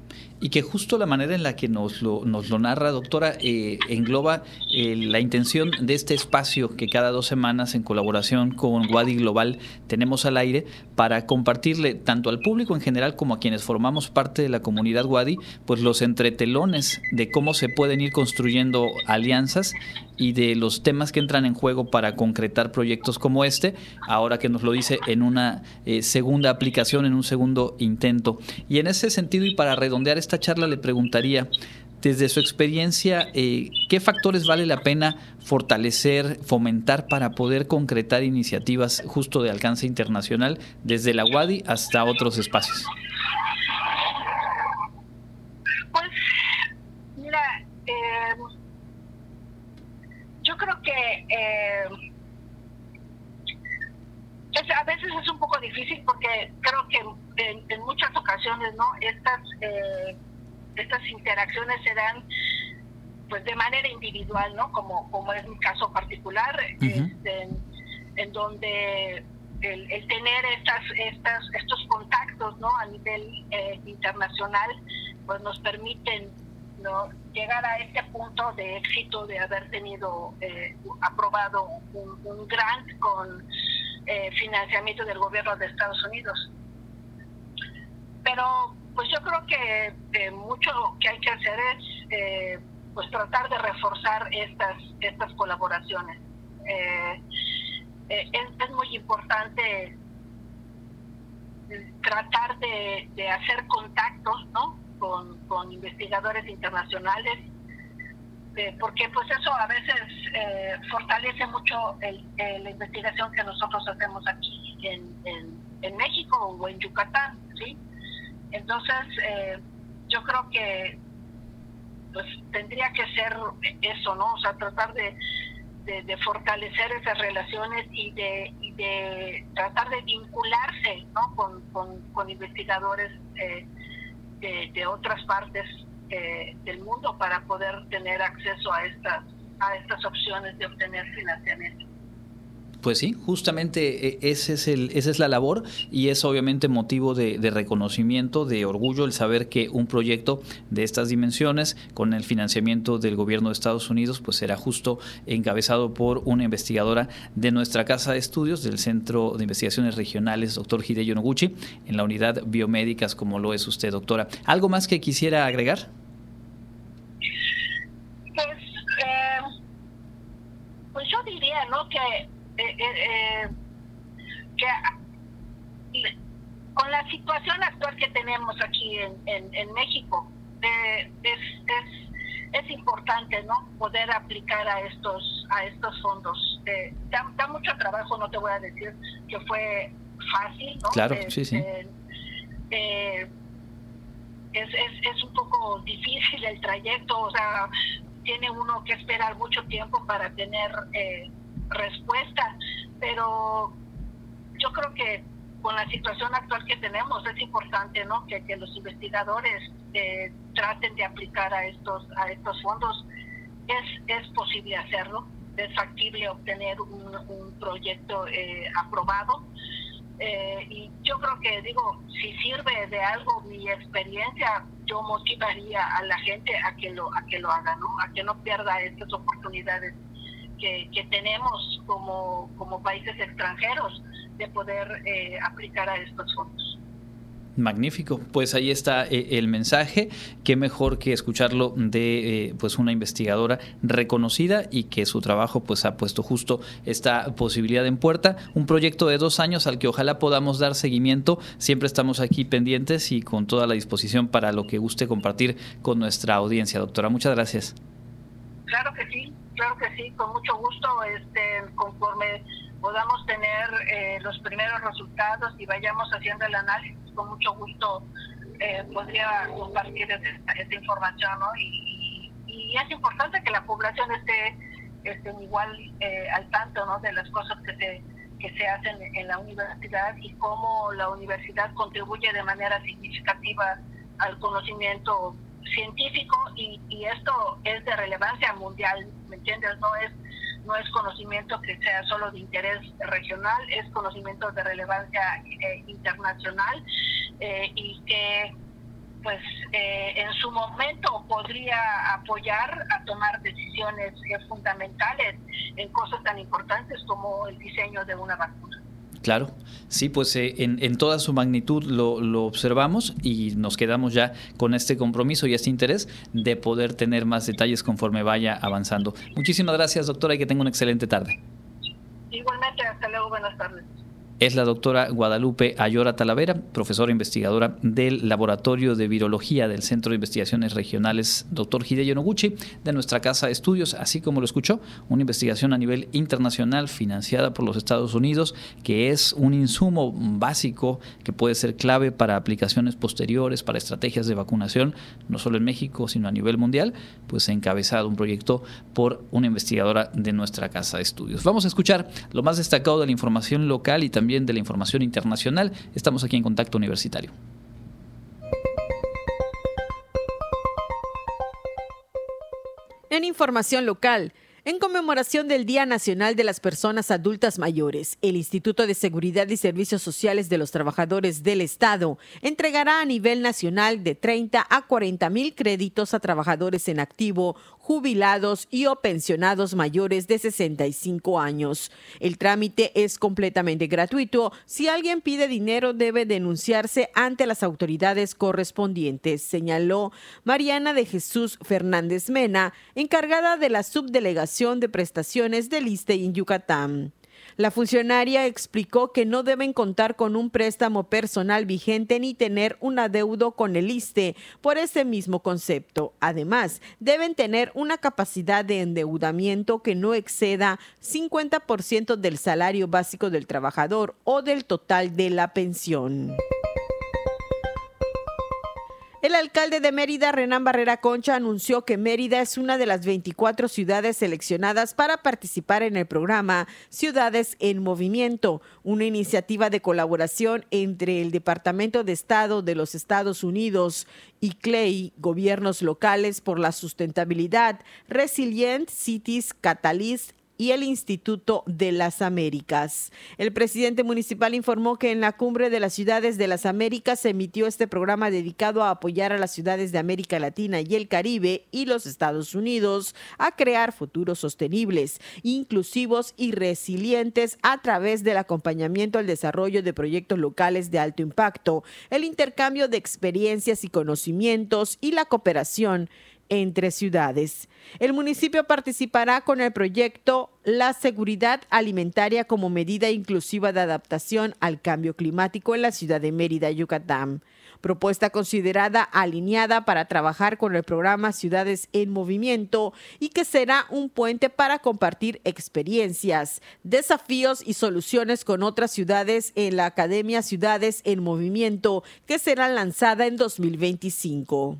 y que justo la manera en la que nos lo, nos lo narra, doctora, eh, engloba eh, la intención de este espacio que cada dos semanas en colaboración con Wadi Global tenemos al aire para compartirle tanto al público en general como a quienes formamos parte de la comunidad Wadi, pues los entretelones de cómo se pueden ir construyendo alianzas y de los temas que entran en juego para concretar proyectos como este, ahora que nos lo dice en una eh, segunda aplicación, en un segundo intento. Y en ese sentido, y para redondear esta charla, le preguntaría, desde su experiencia, eh, ¿qué factores vale la pena fortalecer, fomentar para poder concretar iniciativas justo de alcance internacional desde la UADI hasta otros espacios? Pues, mira, eh yo creo que eh, a veces es un poco difícil porque creo que en, muchas ocasiones no estas eh, estas interacciones se dan pues de manera individual no como como es mi caso particular este, en, donde el, tener estas estas estos contactos no a nivel eh, internacional pues nos permiten llegar a este punto de éxito de haber tenido eh, aprobado un, grant con eh, financiamiento del gobierno de Estados Unidos. Pero pues yo creo que mucho que hay que hacer es eh, pues tratar de reforzar estas estas colaboraciones. Es, es, muy importante tratar de hacer contactos, ¿no? Con, investigadores internacionales, eh, porque pues eso a veces eh, fortalece mucho la investigación que nosotros hacemos aquí en, en, México o en Yucatán, ¿sí? Entonces, eh, yo creo que pues tendría que ser eso, ¿no? O sea, tratar de, fortalecer esas relaciones y de, tratar de vincularse, ¿no? Con investigadores eh, de, otras partes eh, del mundo para poder tener acceso a estas, a estas opciones de obtener financiamiento. Pues sí, justamente eh, ese es el, esa es la labor y es obviamente motivo de, reconocimiento, de orgullo el saber que un proyecto de estas dimensiones, con el financiamiento del gobierno de Estados Unidos, pues será justo encabezado por una investigadora de nuestra casa de estudios del Centro de Investigaciones Regionales, doctor Hideyo Noguchi, en la unidad biomédicas, como lo es usted, doctora. ¿Algo más que quisiera agregar? Pues, eh, ¿no? Que, eh, eh, que con la situación actual que tenemos aquí en, en, México, es, es, es, importante no poder aplicar a estos a estos fondos. da, mucho trabajo, no te voy a decir que fue fácil, ¿no? Claro, sí, sí. es, es, es un poco difícil el trayecto, o sea, tiene uno que esperar mucho tiempo para tener eh, respuesta, pero yo creo que con la situación actual que tenemos es importante ¿no? que, los investigadores eh, traten de aplicar a estos a estos fondos. Es es posible hacerlo es factible obtener un, un proyecto eh, aprobado. Eh, y yo creo que digo si sirve de algo mi experiencia yo motivaría a la gente a que lo a que lo haga no a que no pierda estas oportunidades que, que tenemos como como países extranjeros de poder eh, aplicar a estos fondos. Magnífico, pues ahí está eh, el mensaje. Qué mejor que escucharlo de eh, pues una investigadora reconocida y que su trabajo pues ha puesto justo esta posibilidad en puerta. Un proyecto de dos años al que ojalá podamos dar seguimiento. Siempre estamos aquí pendientes y con toda la disposición para lo que guste compartir con nuestra audiencia, doctora. Muchas gracias. Claro que sí, claro que sí, con mucho gusto. Este, conforme podamos tener eh, los primeros resultados y vayamos haciendo el análisis, con mucho gusto eh, podría compartir esta, información, ¿no? Y, y, es importante que la población esté, esté igual eh, al tanto, ¿no? De las cosas que se que se hacen en la universidad y cómo la universidad contribuye de manera significativa al conocimiento científico y, y esto es de relevancia mundial, ¿me entiendes? No es no es conocimiento que sea solo de interés regional, es conocimiento de relevancia eh, internacional eh, y que pues eh, en su momento podría apoyar a tomar decisiones fundamentales en cosas tan importantes como el diseño de una vacuna. Claro, sí, pues eh, en, toda su magnitud lo, observamos y nos quedamos ya con este compromiso y este interés de poder tener más detalles conforme vaya avanzando. Muchísimas gracias, doctora, y que tenga una excelente tarde. Igualmente, hasta luego, buenas tardes es la doctora Guadalupe Ayora Talavera, profesora investigadora del Laboratorio de Virología del Centro de Investigaciones Regionales Dr. Hideo Noguchi de nuestra casa de estudios, así como lo escuchó, una investigación a nivel internacional financiada por los Estados Unidos, que es un insumo básico que puede ser clave para aplicaciones posteriores, para estrategias de vacunación, no solo en México, sino a nivel mundial, pues encabezado un proyecto por una investigadora de nuestra casa de estudios. Vamos a escuchar lo más destacado de la información local y también de la información internacional. Estamos aquí en Contacto Universitario. En información local, en conmemoración del Día Nacional de las Personas Adultas Mayores, el Instituto de Seguridad y Servicios Sociales de los Trabajadores del Estado entregará a nivel nacional de 30 a 40 mil créditos a trabajadores en activo, jubilados y o pensionados mayores de 65 años. El trámite es completamente gratuito. Si alguien pide dinero, debe denunciarse ante las autoridades correspondientes, señaló Mariana de Jesús Fernández Mena, encargada de la subdelegación de prestaciones del ISTE en Yucatán. La funcionaria explicó que no deben contar con un préstamo personal vigente ni tener un adeudo con el ISTE por ese mismo concepto. Además, deben tener una capacidad de endeudamiento que no exceda 50% del salario básico del trabajador o del total de la pensión. El alcalde de Mérida, Renán Barrera Concha, anunció que Mérida es una de las 24 ciudades seleccionadas para participar en el programa Ciudades en Movimiento, una iniciativa de colaboración entre el Departamento de Estado de los Estados Unidos y CLEI, gobiernos locales por la sustentabilidad, Resilient Cities Catalyst y el Instituto de las Américas. El presidente municipal informó que en la cumbre de las ciudades de las Américas se emitió este programa dedicado a apoyar a las ciudades de América Latina y el Caribe y los Estados Unidos a crear futuros sostenibles, inclusivos y resilientes a través del acompañamiento al desarrollo de proyectos locales de alto impacto, el intercambio de experiencias y conocimientos y la cooperación entre ciudades. El municipio participará con el proyecto La Seguridad Alimentaria como medida inclusiva de adaptación al cambio climático en la ciudad de Mérida, Yucatán propuesta considerada alineada para trabajar con el programa Ciudades en Movimiento y que será un puente para compartir experiencias, desafíos y soluciones con otras ciudades en la Academia Ciudades en Movimiento que será lanzada en 2025.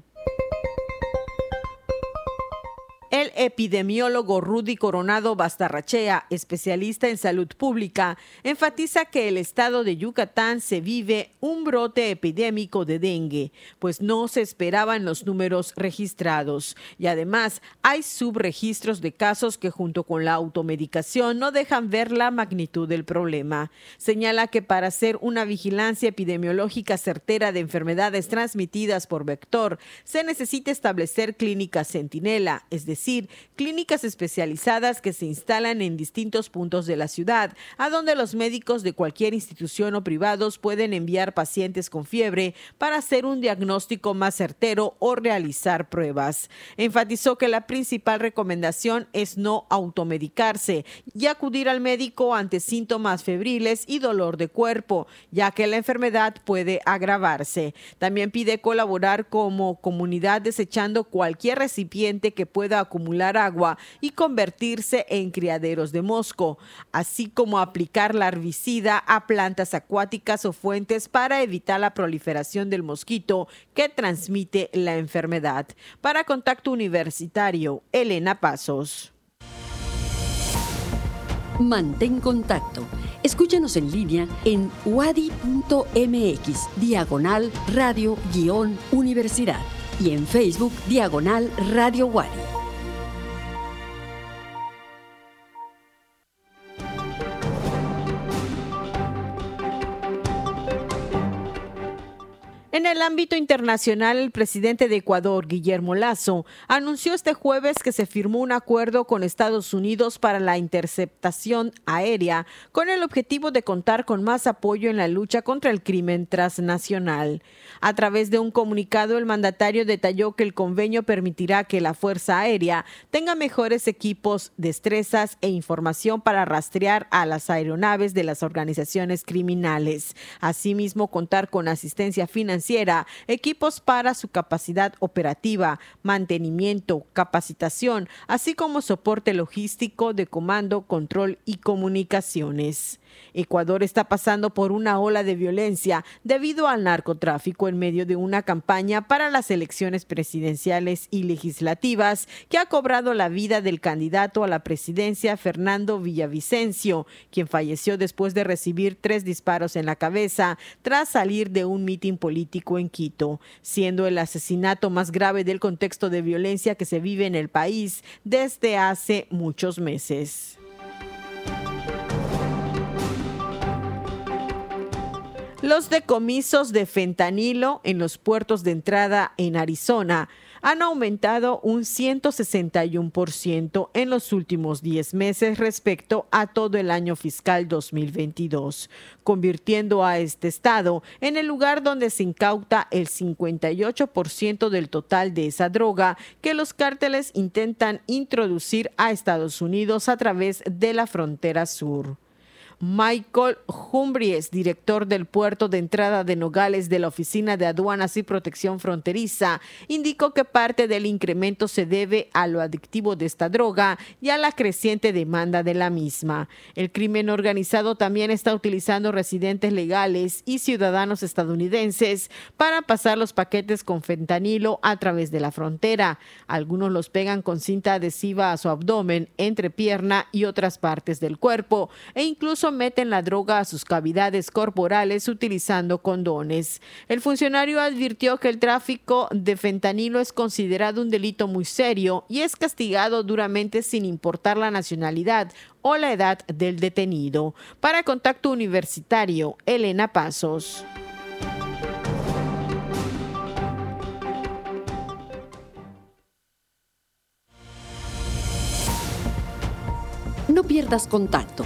El epidemiólogo Rudy Coronado Bastarrachea, especialista en salud pública, enfatiza que el estado de Yucatán se vive un brote epidémico de dengue, pues no se esperaban los números registrados. Y además hay subregistros de casos que junto con la automedicación no dejan ver la magnitud del problema. Señala que para hacer una vigilancia epidemiológica certera de enfermedades transmitidas por vector, se necesita establecer clínicas centinela, es decir, clínicas especializadas que se instalan en distintos puntos de la ciudad, a donde los médicos de cualquier institución o privados pueden enviar pacientes con fiebre para hacer un diagnóstico más certero o realizar pruebas. Enfatizó que la principal recomendación es no automedicarse y acudir al médico ante síntomas febriles y dolor de cuerpo, ya que la enfermedad puede agravarse. También pide colaborar como comunidad desechando cualquier recipiente que pueda acumular agua y convertirse en criaderos de mosco, así como aplicar la larvicida a plantas acuáticas o fuentes para evitar la proliferación del mosquito que transmite la enfermedad. Para Contacto Universitario, Elena Pasos. Mantén contacto. Escúchanos en línea en wadi.mx, diagonal radio-universidad y en Facebook, diagonal radio Wadi. En el ámbito internacional, el presidente de Ecuador, Guillermo Lazo, anunció este jueves que se firmó un acuerdo con Estados Unidos para la interceptación aérea con el objetivo de contar con más apoyo en la lucha contra el crimen transnacional. A través de un comunicado, el mandatario detalló que el convenio permitirá que la Fuerza Aérea tenga mejores equipos, destrezas e información para rastrear a las aeronaves de las organizaciones criminales. Asimismo, contar con asistencia financiera equipos para su capacidad operativa, mantenimiento, capacitación, así como soporte logístico de comando, control y comunicaciones. Ecuador está pasando por una ola de violencia debido al narcotráfico en medio de una campaña para las elecciones presidenciales y legislativas que ha cobrado la vida del candidato a la presidencia Fernando Villavicencio, quien falleció después de recibir tres disparos en la cabeza tras salir de un mitin político en Quito, siendo el asesinato más grave del contexto de violencia que se vive en el país desde hace muchos meses. Los decomisos de fentanilo en los puertos de entrada en Arizona han aumentado un 161% en los últimos 10 meses respecto a todo el año fiscal 2022, convirtiendo a este estado en el lugar donde se incauta el 58% del total de esa droga que los cárteles intentan introducir a Estados Unidos a través de la frontera sur. Michael Humbries, director del puerto de entrada de Nogales de la Oficina de Aduanas y Protección Fronteriza, indicó que parte del incremento se debe a lo adictivo de esta droga y a la creciente demanda de la misma. El crimen organizado también está utilizando residentes legales y ciudadanos estadounidenses para pasar los paquetes con fentanilo a través de la frontera. Algunos los pegan con cinta adhesiva a su abdomen, entrepierna y otras partes del cuerpo e incluso meten la droga a sus cavidades corporales utilizando condones. El funcionario advirtió que el tráfico de fentanilo es considerado un delito muy serio y es castigado duramente sin importar la nacionalidad o la edad del detenido. Para Contacto Universitario, Elena Pasos. No pierdas contacto.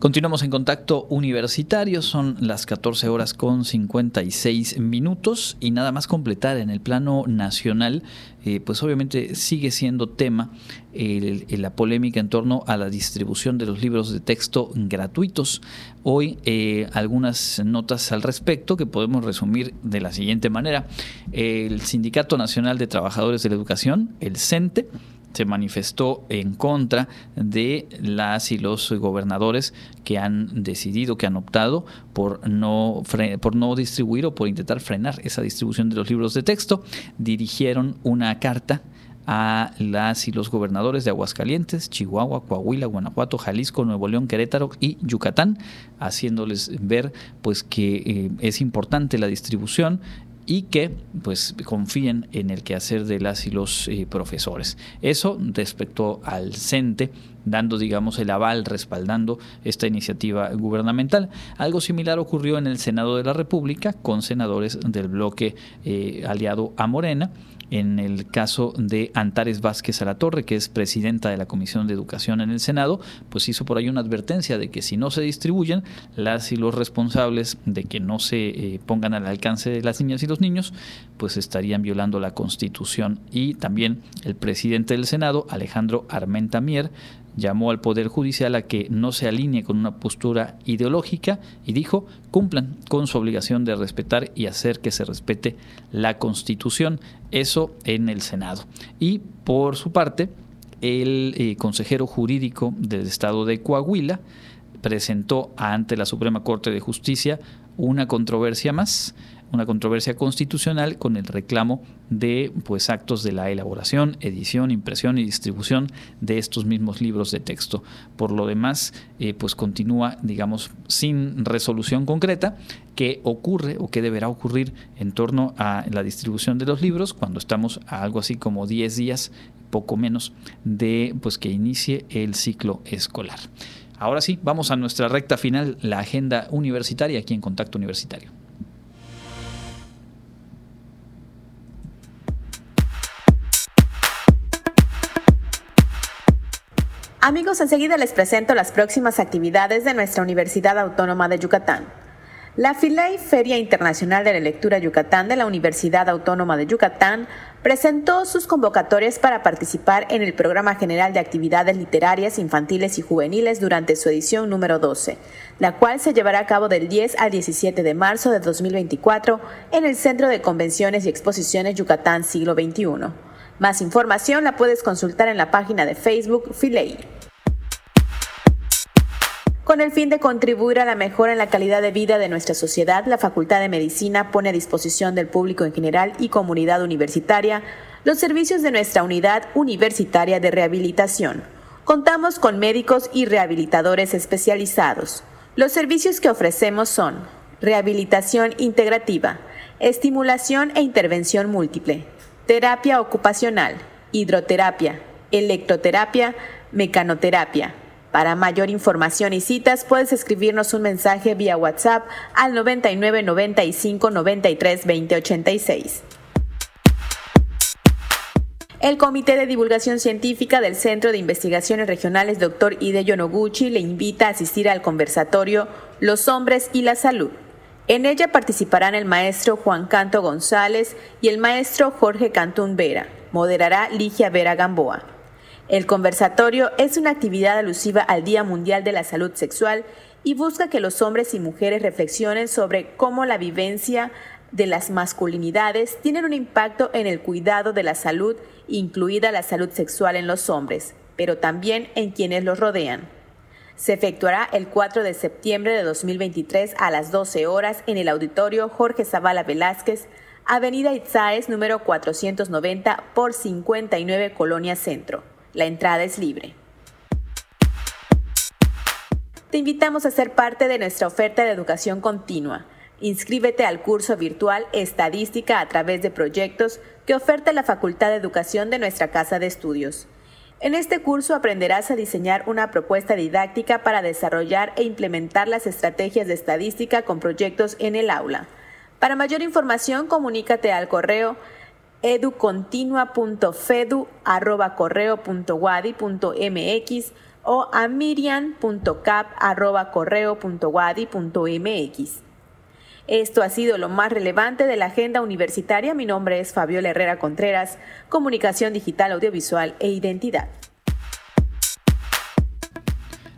Continuamos en contacto universitario, son las 14 horas con 56 minutos y nada más completar en el plano nacional, eh, pues obviamente sigue siendo tema la polémica en torno a la distribución de los libros de texto gratuitos. Hoy eh, algunas notas al respecto que podemos resumir de la siguiente manera. El Sindicato Nacional de Trabajadores de la Educación, el CENTE, se manifestó en contra de las y los gobernadores que han decidido, que han optado por no, por no distribuir o por intentar frenar esa distribución de los libros de texto. Dirigieron una carta a las y los gobernadores de Aguascalientes, Chihuahua, Coahuila, Guanajuato, Jalisco, Nuevo León, Querétaro y Yucatán, haciéndoles ver pues que eh, es importante la distribución y que pues confíen en el quehacer de las y los eh, profesores. Eso respecto al CENTE, dando digamos el aval, respaldando esta iniciativa gubernamental. Algo similar ocurrió en el Senado de la República con senadores del bloque eh, aliado a Morena en el caso de Antares Vázquez Alatorre, que es presidenta de la Comisión de Educación en el Senado, pues hizo por ahí una advertencia de que si no se distribuyen, las y los responsables de que no se eh, pongan al alcance de las niñas y los niños, pues estarían violando la Constitución. Y también el presidente del Senado, Alejandro Armenta Mier, llamó al Poder Judicial a que no se alinee con una postura ideológica y dijo cumplan con su obligación de respetar y hacer que se respete la Constitución. Eso en el Senado. Y por su parte, el eh, consejero jurídico del Estado de Coahuila presentó ante la Suprema Corte de Justicia una controversia más una controversia constitucional con el reclamo de pues actos de la elaboración, edición, impresión y distribución de estos mismos libros de texto. Por lo demás, eh, pues continúa, digamos, sin resolución concreta qué ocurre o qué deberá ocurrir en torno a la distribución de los libros cuando estamos a algo así como 10 días, poco menos, de pues que inicie el ciclo escolar. Ahora sí, vamos a nuestra recta final, la agenda universitaria aquí en Contacto Universitario. Amigos, enseguida les presento las próximas actividades de nuestra Universidad Autónoma de Yucatán. La FILEI Feria Internacional de la Lectura Yucatán de la Universidad Autónoma de Yucatán presentó sus convocatorias para participar en el Programa General de Actividades Literarias Infantiles y Juveniles durante su edición número 12, la cual se llevará a cabo del 10 al 17 de marzo de 2024 en el Centro de Convenciones y Exposiciones Yucatán Siglo XXI. Más información la puedes consultar en la página de Facebook Filey. Con el fin de contribuir a la mejora en la calidad de vida de nuestra sociedad, la Facultad de Medicina pone a disposición del público en general y comunidad universitaria los servicios de nuestra unidad universitaria de rehabilitación. Contamos con médicos y rehabilitadores especializados. Los servicios que ofrecemos son rehabilitación integrativa, estimulación e intervención múltiple, terapia ocupacional, hidroterapia, electroterapia, mecanoterapia. Para mayor información y citas puedes escribirnos un mensaje vía WhatsApp al 99 95 93 20 86. El Comité de Divulgación Científica del Centro de Investigaciones Regionales Dr. Ide Noguchi le invita a asistir al conversatorio Los hombres y la salud en ella participarán el maestro Juan Canto González y el maestro Jorge Cantún Vera. Moderará Ligia Vera Gamboa. El conversatorio es una actividad alusiva al Día Mundial de la Salud Sexual y busca que los hombres y mujeres reflexionen sobre cómo la vivencia de las masculinidades tienen un impacto en el cuidado de la salud, incluida la salud sexual en los hombres, pero también en quienes los rodean se efectuará el 4 de septiembre de 2023 a las 12 horas en el auditorio Jorge Zavala Velázquez, Avenida Itzaes número 490 por 59 Colonia Centro. La entrada es libre. Te invitamos a ser parte de nuestra oferta de educación continua. Inscríbete al curso virtual Estadística a través de proyectos que oferta la Facultad de Educación de nuestra Casa de Estudios. En este curso aprenderás a diseñar una propuesta didáctica para desarrollar e implementar las estrategias de estadística con proyectos en el aula. Para mayor información, comunícate al correo educontinua.fedu.correo.wadi.mx o a miriam.cap.correo.wadi.mx. Esto ha sido lo más relevante de la agenda universitaria. Mi nombre es Fabiola Herrera Contreras, Comunicación Digital, Audiovisual e Identidad.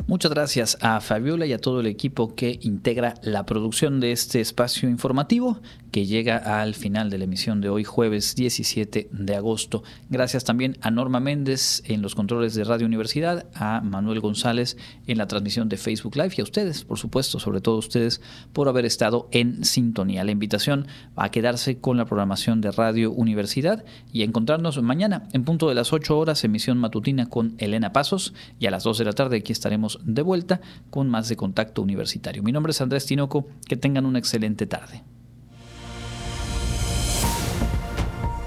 Muchas gracias a Fabiola y a todo el equipo que integra la producción de este espacio informativo que llega al final de la emisión de hoy, jueves 17 de agosto. Gracias también a Norma Méndez en los controles de Radio Universidad, a Manuel González en la transmisión de Facebook Live y a ustedes, por supuesto, sobre todo ustedes, por haber estado en sintonía. La invitación a quedarse con la programación de Radio Universidad y a encontrarnos mañana en punto de las 8 horas, emisión matutina con Elena Pasos y a las 2 de la tarde aquí estaremos de vuelta con más de contacto universitario. Mi nombre es Andrés Tinoco, que tengan una excelente tarde.